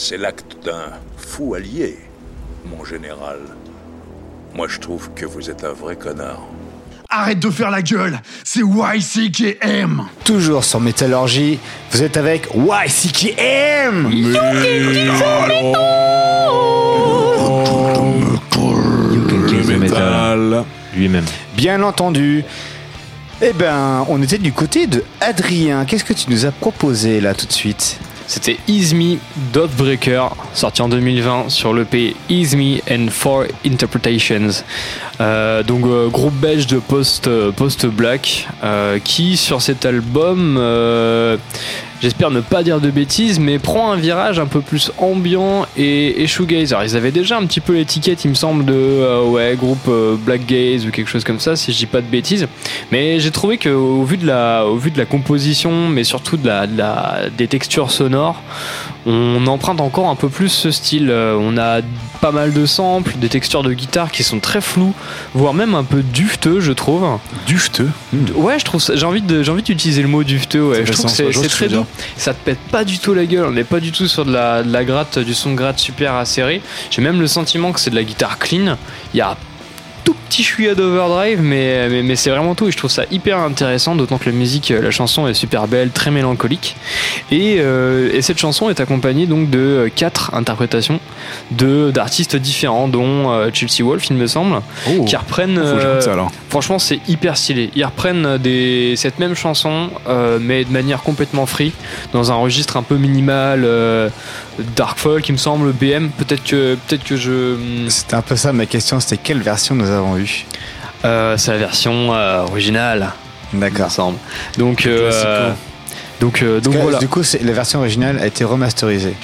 C'est l'acte d'un fou allié, mon général. Moi, je trouve que vous êtes un vrai connard. Arrête de faire la gueule, c'est YCKM. Toujours sur Métallurgie, vous êtes avec YCKM métal. Lui-même. Bien entendu. Eh ben, on était du côté de Adrien. Qu'est-ce que tu nous as proposé là tout de suite? C'était Ease Me Dotbreaker, sorti en 2020 sur l'EP Me and Four Interpretations. Euh, donc euh, groupe belge de euh, qui sur cet album j'espère ne pas dire de bêtises mais prend un virage un peu plus ambiant et, et shoegaze alors ils avaient déjà un petit peu l'étiquette il me semble de euh, ouais groupe euh, black gaze ou quelque chose comme ça si je dis pas de bêtises. Mais j'ai trouvé que au vu de la au vu de la composition mais surtout de la, de la- des textures sonores on emprunte encore un peu plus ce style. Euh, On a pas mal de samples, des textures de guitare qui sont très floues, voire même un peu dufteux, je trouve. Dufteux Ouais, je trouve. J'ai envie de, j'ai envie d'utiliser le mot dufteux. Ouais, je trouve que c'est ce très doux. Ça te pète pas du tout la gueule. On n'est pas du tout sur de la, de la gratte, du son de gratte super acéré. J'ai même le sentiment que c'est de la guitare clean. Il y a tout petit chouïa d'overdrive, mais, mais, mais c'est vraiment tout. Et je trouve ça hyper intéressant, d'autant que la musique, euh, la chanson est super belle, très mélancolique. Et, euh, et cette chanson est accompagnée donc de euh, quatre interprétations de d'artistes différents, dont euh, Chelsea Wolf, il me semble, qui reprennent. Ça, euh, alors. Franchement, c'est hyper stylé. Ils reprennent des, cette même chanson, euh, mais de manière complètement free, dans un registre un peu minimal, euh, dark folk, il me semble, BM. Peut-être que, peut-être que je. C'était un peu ça ma question, c'était quelle version nous avons eue? Euh, c'est la version euh, originale. D'accord. Ensemble. Donc, euh, donc, euh, donc Parce que, voilà. Du coup, la version originale a été remasterisée.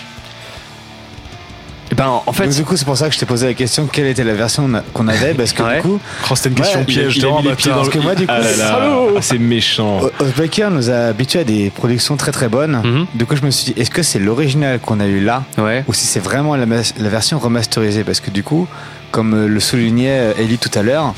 Et ben, en fait, Donc, du coup, c'est pour ça que je t'ai posé la question quelle était la version qu'on avait parce que Ouais. du coup, Oh, c'était une question Ouais, piège. dans Parce que moi, du coup, Ah salaud ah, c'est méchant. Osbaker nous a habitués à des productions très très bonnes. Mhm. Du coup, je me suis dit, est-ce que c'est l'original qu'on a eu là Ouais. ou si c'est vraiment la, la version remasterisée? Parce que du coup, comme euh, le soulignait euh, Ellie tout à l'heure,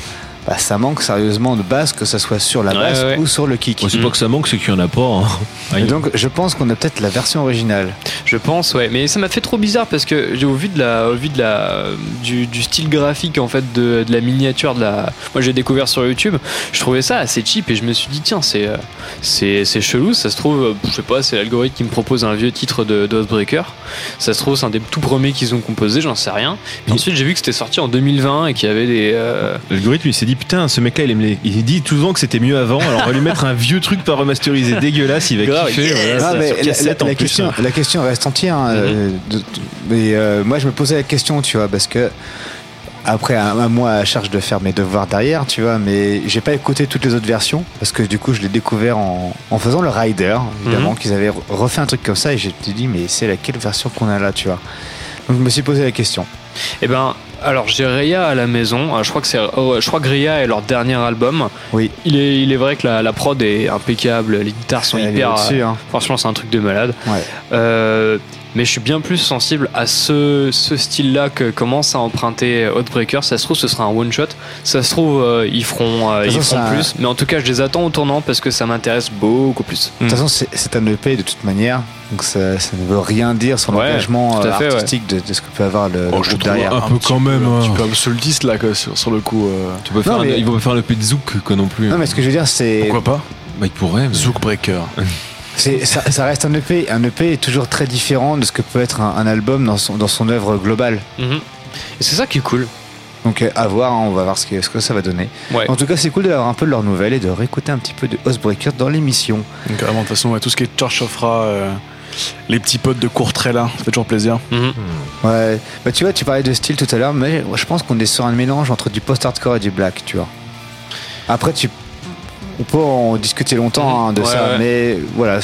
bah, ça manque sérieusement de base, que ce soit sur la Ouais, basse ouais. ou sur le kick. Bon, c'est pas que ça manque, c'est qu'il y en a pas. hein. Et donc, je pense qu'on a peut-être la version originale. Je pense, ouais. Mais ça m'a fait trop bizarre parce que au vu de la, au vu de la, du, du style graphique en fait de, de la miniature de la. Moi, j'ai découvert sur YouTube. Je trouvais ça assez cheap et je me suis dit tiens, c'est, c'est, c'est chelou. Ça se trouve, je sais pas, c'est l'algorithme qui me propose un vieux titre de Dustbreaker. Ça se trouve, c'est un des tout premiers qu'ils ont composé. J'en sais rien. Puis ensuite, j'ai vu que c'était sorti en 2020 et qu'il y avait des. euh, L'algorithme il s'est dit putain ce mec là il, aime les- il dit tout le temps que c'était mieux avant alors on va lui mettre un vieux truc pas remasterisé dégueulasse il va Grave, kiffer yes. voilà, Ah, la, question, la question reste entière. hein, euh, de- de- mais euh, moi, je me posais la question, tu vois, parce que après un, un mois à charge de faire mes devoirs derrière, tu vois, mais j'ai pas écouté toutes les autres versions parce que du coup, je l'ai découvert en, en faisant le Rider, évidemment, Mhm. qu'ils avaient re- refait un truc comme ça et j'ai dit, mais c'est laquelle version qu'on a là, tu vois? Donc, je me suis posé la question. Eh ben, alors j'ai Raya à la maison. Euh, Je crois que c'est, oh, je crois que Raya est leur dernier album. Oui. Il est, il est vrai que la, la prod est impeccable. Les guitares sont Elle hyper. euh, hein. Franchement, c'est un truc de malade. Ouais. Euh, mais je suis bien plus sensible à ce, ce style-là que commence à emprunter Outbreaker. Ça se trouve, ce sera un one shot. Ça se trouve, euh, ils feront, euh, ils façon, feront ça- plus. Mais en tout cas, je les attends au tournant parce que ça m'intéresse beaucoup plus. De toute façon, c'est un EP de toute manière, donc ça, ça ne veut rien dire sur l'engagement euh, ouais. artistique de, de ce que peut avoir le, le Oh, je groupe trouve derrière. un, peu quand même. un Un petit petit peu absolutiste là, quoi, sur, sur le coup. euh. tu peux faire Non, un- ils vont faire le de zouk quoi non plus Non, mais ce que je veux dire, c'est. Pourquoi pas? Bah ils pourraient mais- Zouk Breaker. C'est, ça, ça reste un EP. Un EP est toujours très différent de ce que peut être un, un album dans son, dans son œuvre globale. Mhm. Et c'est ça qui est cool. Donc euh, à voir, hein, on va voir ce que, ce que ça va donner. Ouais. En tout cas, c'est cool d'avoir un peu de leurs nouvelles et de réécouter un petit peu de Housebreaker dans l'émission. Donc, vraiment, de toute façon, ouais, tout ce qui est Church of Ra, euh, les petits potes de Courtrai là, ça fait toujours plaisir. Mhm. Ouais. Bah tu vois, tu parlais de style tout à l'heure, mais je pense qu'on est sur un mélange entre du post-hardcore et du black, tu vois. Après, tu, on peut en discuter longtemps hein, de Ouais, ça, ouais. mais voilà.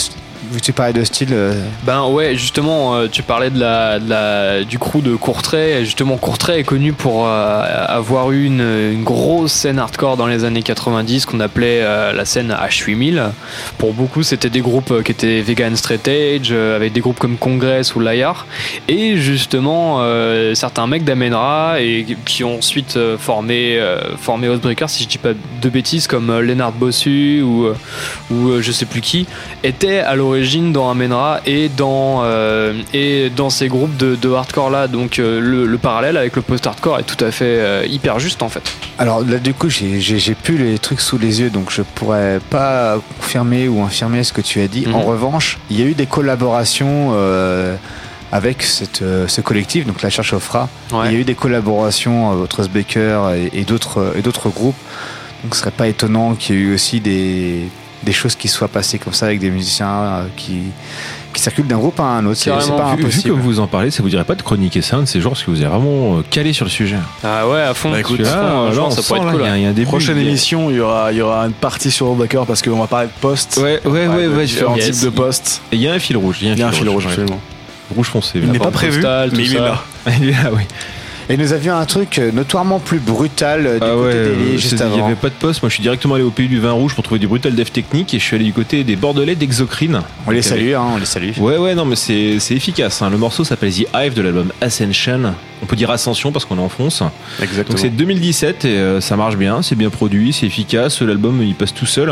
Tu parlais de style. euh, Ben ouais, justement, euh, tu parlais de la, du crew de Courtrai. Justement, Courtrai est connu pour euh, avoir eu une, grosse scène hardcore dans les années 90 qu'on appelait la scène H8000. Pour beaucoup, c'était des groupes qui étaient Vegan Straight Edge, avec des groupes comme Congress ou Layar. Et justement, certains mecs d'Amenra et qui ont ensuite formé, formé Oathbreaker, si je dis pas de bêtises, comme Lennart Bossu ou, ou je sais plus qui, étaient à l'origine dans Amenra et dans, euh, et dans ces groupes de, de hardcore là. Donc euh, le, le parallèle avec le post-hardcore est tout à fait euh, hyper juste en fait. Alors là, du coup, j'ai- plus les trucs sous les yeux, donc je pourrais pas confirmer ou infirmer ce que tu as dit. Mhm. En revanche, il y a eu des collaborations avec cette, ce collectif, donc la Cherche Offra. Ouais. Il y a eu des collaborations entre Baker et, et d'autres groupes. Donc ce serait pas étonnant qu'il y ait eu aussi des, des choses qui soient passées comme ça avec des musiciens euh, qui, qui circulent d'un groupe à un autre. C'est c'est pas Vu, vu impossible. comme vous en parlez, ça vous dirait pas de chroniquer ça un de ces jours parce que vous êtes vraiment euh, calé sur le sujet. Ah ouais, à fond. Bah, écoute, là, on ça pourrait être cool, il y a- il y a un début. Prochaine il y a- émission, il y aura, il y aura une partie sur Oathbreaker parce qu'on va parler de postes. Ouais, ouais, ouais, ouais. Différents yes. types de postes. Et il y a un fil rouge. Il y a un, fil rouge, absolument. Rouge foncé. Il n'est pas prévu, postale, mais il est là. Il est là, oui. Et nous avions un truc euh, notoirement plus brutal euh, du Ah côté ouais, euh, juste c'est- il n'y avant. avait pas de poste. Moi, je suis directement allé au pays du vin rouge pour trouver du brutal dev technique et je suis allé du côté des Bordelais d'Exocrine. On les salue, hein, on les salue. Ouais, ouais, non, mais c'est c'est efficace. hein. Le morceau s'appelle The Hive de l'album Ascension. On peut dire Ascension parce qu'on enfonce. Exactement. Donc c'est 2017 et euh, ça marche bien, c'est bien produit, c'est efficace. L'album il passe tout seul.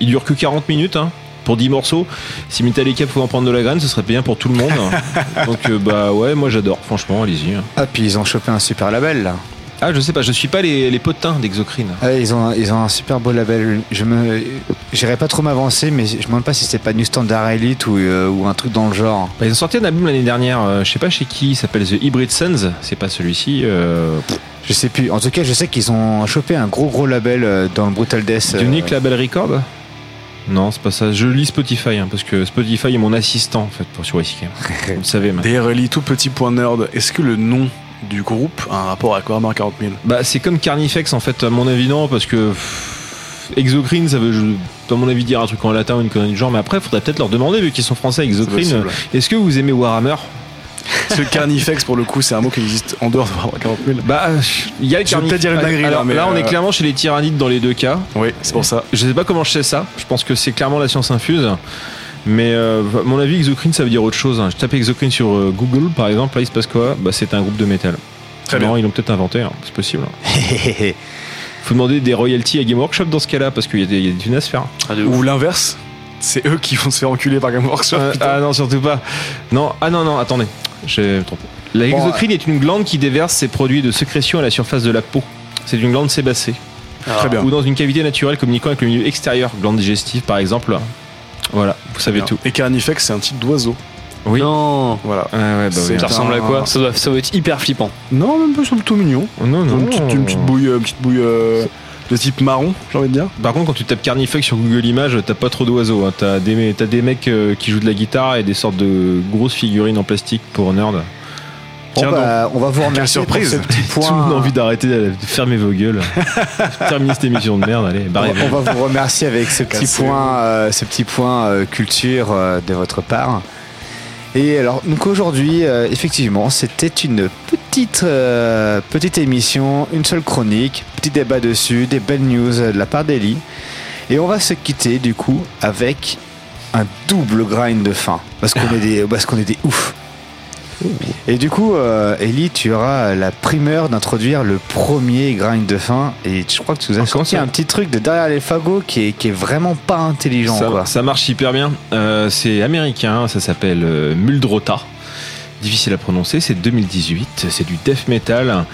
Il dure que 40 minutes hein, pour 10 morceaux. Si Metallica pouvait en prendre de la graine, ce serait bien pour tout le monde. Donc euh, bah ouais, moi j'adore, franchement, allez-y. hein. Ah, puis ils ont chopé un super label là. Ah, je sais pas, je suis pas les, les potins d'Exocrine. Ah, ils, ont, ils ont un super beau label. Je me, j'irai pas trop m'avancer, mais je me demande pas si c'est pas New Standard Elite ou, euh, ou un truc dans le genre. Bah, ils ont sorti un album l'année dernière, euh, je sais pas chez qui, il s'appelle The Hybrid Sons. C'est pas celui-ci. euh, Je sais plus. En tout cas, je sais qu'ils ont chopé un gros gros label dans le Brutal Death. euh, Unique Label Record Non, c'est pas ça. Je lis Spotify hein, parce que Spotify est mon assistant en fait pour sur Whiskey. Vous le savez maintenant. D'ailleurs, tout petit point nerd, est-ce que le nom du groupe a un rapport avec Warhammer 40 000 Bah, c'est comme Carnifex en fait, à mon avis, non, parce que pff, Exocrine, ça veut, je- à mon avis, dire un truc en latin ou une connerie du genre, mais après, faudrait peut-être leur demander, vu qu'ils sont français, Exocrine, est-ce que vous aimez Warhammer? Parce que Carnifex, pour le coup, c'est un mot qui existe en dehors de Warhammer 40 000. Bah, il y a le Je vais peut-être dire une dinguerie, Alors, là, mais, là, on est euh, clairement chez les tyrannides dans les deux cas. Oui, c'est pour ça. Je sais pas comment je sais ça, je pense que c'est clairement la science infuse. Mais euh, à mon avis, Exocrine, ça veut dire autre chose. hein. Je tape Exocrine sur euh, Google, par exemple, là, il se passe quoi? Bah, c'est un groupe de métal. Très non, bien. ils l'ont peut-être inventé, hein, c'est possible. Faut demander des royalties à Game Workshop dans ce cas-là, parce qu'il y, a des- il y a des thunes à se faire. Ou l'inverse, c'est eux qui vont se faire enculer par Game Workshop. Euh, putain. ah non, surtout pas. Non, ah non, non, attendez. J'ai trompé. La Bon, exocrine est une glande qui déverse ses produits de sécrétion à la surface de la peau. C'est une glande sébacée. Très bien. Ou dans une cavité naturelle communiquant avec le milieu extérieur, glande digestive par exemple. Voilà, vous savez tout. Et Carnifex, c'est un type d'oiseau. Oui. Non. Voilà. Ah ouais, bah oui. Ça ressemble à quoi ça doit, ça doit être hyper flippant. Non, même pas, c'est plutôt mignon. Non, non. Une petite, une petite bouille, euh, une petite bouille euh, de type marron, j'ai envie de dire. Par contre, quand tu tapes Carnifex sur Google Images, t'as pas trop d'oiseaux. hein. T'as des, t'as des mecs euh, qui jouent de la guitare et des sortes de grosses figurines en plastique pour nerds. Bon, Tiens bah, on va vous remercier surprise. pour ce petit Tout le monde a point. envie d'arrêter de fermer vos gueules. Terminez cette émission de merde, allez, On barrez va, on va vous remercier avec ce petit point, euh, ce petit point euh, culture euh, de votre part. Et alors, donc aujourd'hui, euh, effectivement, c'était une petite, euh, petite émission, une seule chronique, petit débat dessus, des belles news euh, de la part d'Eli. Et on va se quitter du coup avec un double grind de fin, parce qu'on est des, parce qu'on est des ouf. Et du coup, euh, Ellie, tu auras la primeur d'introduire le premier grind de fin. Et je crois que tu nous as Encore sorti un petit truc de derrière les fagots qui est, qui est vraiment pas intelligent. ça, quoi. ça marche hyper bien. Euh, c'est américain, ça s'appelle euh, Muldrota. Difficile à prononcer, c'est 2018, c'est du death metal.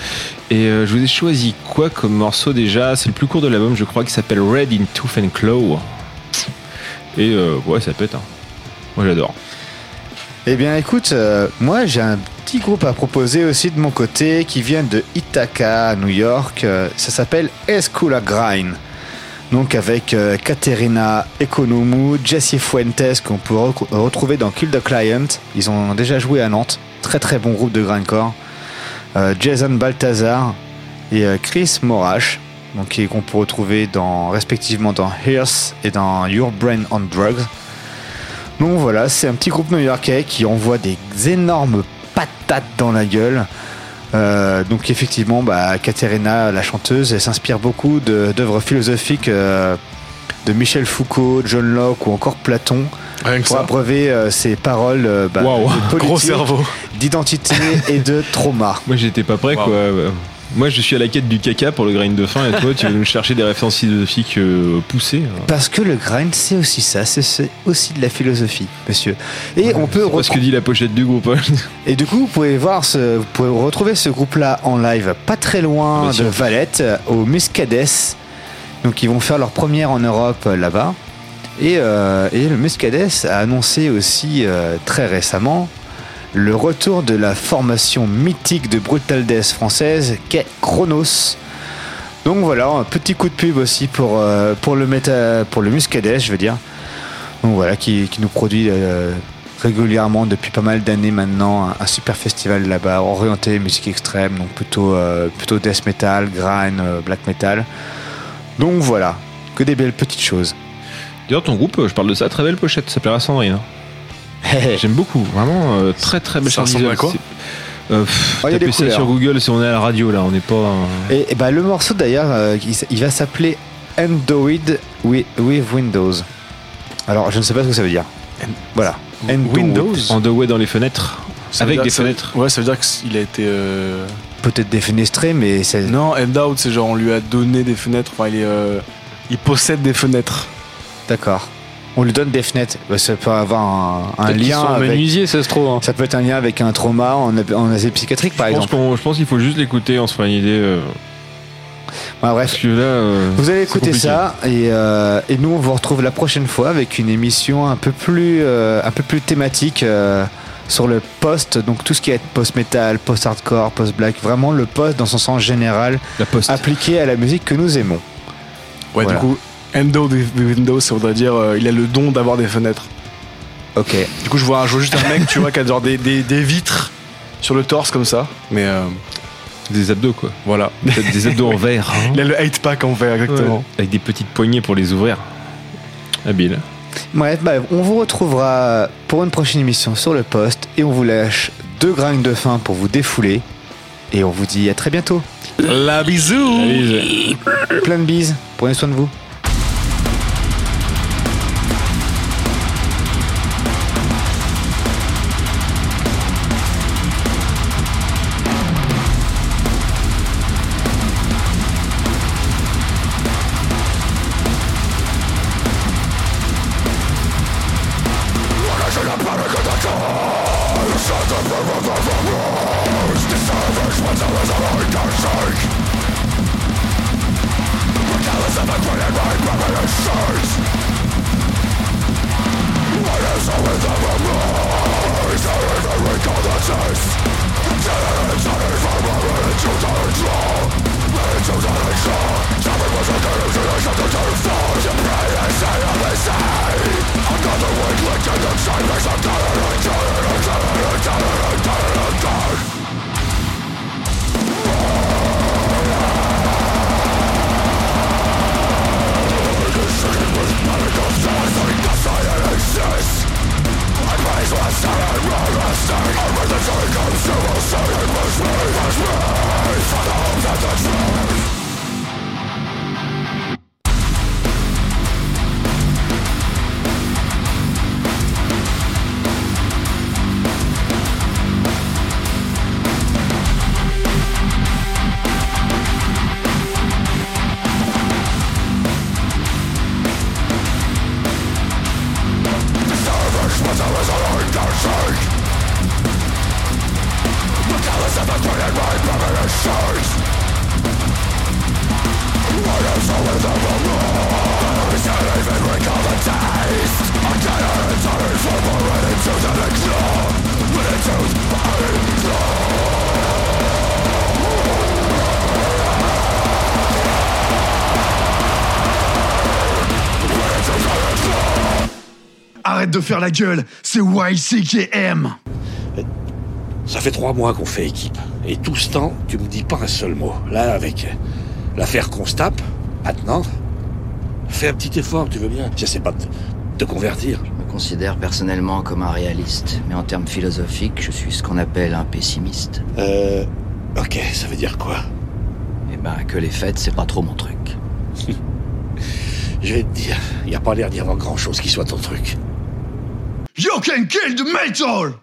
Et je vous ai choisi quoi comme morceau déjà? C'est le plus court de l'album, je crois, qui s'appelle Red in Tooth and Claw. Et ouais, ça pète. hein. Moi j'adore. Eh bien, écoute, euh, moi j'ai un petit groupe à proposer aussi de mon côté qui vient de Ithaca, New York. Euh, ça s'appelle Escula Grind. Donc avec euh, Katerina Economou, Jesse Fuentes qu'on peut retrouver dans Kill the Client. Ils ont déjà joué à Nantes. Très très bon groupe de grindcore. Jason Balthazar et Chris Morash. Donc qu'on peut retrouver dans respectivement dans Hearth et dans Your Brain on Drugs. Donc voilà, c'est un petit groupe new-yorkais qui envoie des énormes patates dans la gueule. Euh, donc effectivement, bah, Katerina, la chanteuse, elle s'inspire beaucoup de- d'œuvres philosophiques euh, de Michel Foucault, John Locke ou encore Platon. Rien pour abreuver euh, ses paroles euh, bah, de gros cerveau. d'identité et de trauma. Moi j'étais pas prêt quoi. Moi je suis à la quête du caca pour le grind de fin et toi tu veux nous chercher des références philosophiques euh, poussées. Parce que le grind, c'est aussi ça, c'est- aussi de la philosophie, monsieur. Et on peut C'est ce que dit la pochette du groupe. hein. Et du coup, vous pouvez voir, ce, vous pouvez retrouver ce groupe-là en live, pas très loin Bien de sûr. Valette, au Muscadès. Donc, ils vont faire leur première en Europe euh, là-bas. Et, euh, et le Muscadès a annoncé aussi euh, très récemment le retour de la formation mythique de Brutal Death française qu'est Chronos. Donc voilà, un petit coup de pub aussi pour, euh, le, méta, pour le je veux dire. Donc voilà, qui, nous produit euh, régulièrement depuis pas mal d'années maintenant un, super festival là-bas, orienté musique extrême, donc plutôt, euh, plutôt death metal, grind, black metal. Donc voilà, que des belles petites choses. D'ailleurs ton groupe, je parle de ça, très belle pochette, ça plaira à Sandrine. hein. J'aime beaucoup, vraiment euh, très très belle Ça chanson. ressemble à quoi euh, pff, Oh, il y a tapez ça sur Google si on est à la radio là, on n'est pas. euh, Et, et bah, le morceau d'ailleurs, euh, il, va s'appeler Android with, with Windows. Alors je ne sais pas ce que ça veut dire. Voilà. Windows? En the way dans les fenêtres. Ça avec dire- des fenêtres. Ouais, ça veut dire qu'il a été. euh, Peut-être défenestré, mais c'est. Non, end out, c'est genre on lui a donné des fenêtres. Enfin, il est. euh, Il possède des fenêtres. D'accord. On lui donne des fenêtres. Bah, ça peut avoir un, lien. avec- menuisiers, ça se trouve. hein. Ça peut être un lien avec un trauma en, en asile psychiatrique, par Je exemple. je pense qu'il faut juste l'écouter, on se fera une idée. euh, Ouais, bref. Parce que là. euh, Vous allez écouter ça et, euh, et nous on vous retrouve la prochaine fois avec une émission un peu plus euh, un peu plus thématique euh, sur le post donc tout ce qui est post metal, post hardcore, post black, vraiment le post dans son sens général La appliqué à la musique que nous aimons. Ouais, Voilà. du coup, end out with Windows, ça voudrait dire euh, il a le don d'avoir des fenêtres. Ok. Du coup, je vois, je vois juste un mec, tu vois, qui a genre des, des, des vitres sur le torse comme ça. Mais euh, Des abdos quoi. voilà. Peut-être des abdos en verre. hein. Il a le 8 pack en vert, exactement. Ouais. Avec des petites poignées pour les ouvrir. Habile. Bref, bah, on vous retrouvera pour une prochaine émission sur le post et on vous lâche deux grindes de fin pour vous défouler et on vous dit à très bientôt. La bisou Plein de bises, prenez soin de vous. Over the circumstances Arrête de faire la gueule, c'est YC qui aime. Ça fait trois mois qu'on fait équipe. Et tout ce temps, tu me dis pas un seul mot. Là, avec l'affaire qu'on se tape, maintenant, fais un petit effort, tu veux bien. J'essaie pas de te convertir. considère personnellement comme un réaliste, mais en termes philosophiques, je suis ce qu'on appelle un pessimiste. Euh. Ok, ça veut dire quoi? Eh ben, que les fêtes, c'est pas trop mon truc. Je vais te dire, y a pas l'air d'y avoir grand chose qui soit ton truc. You can kill the metal!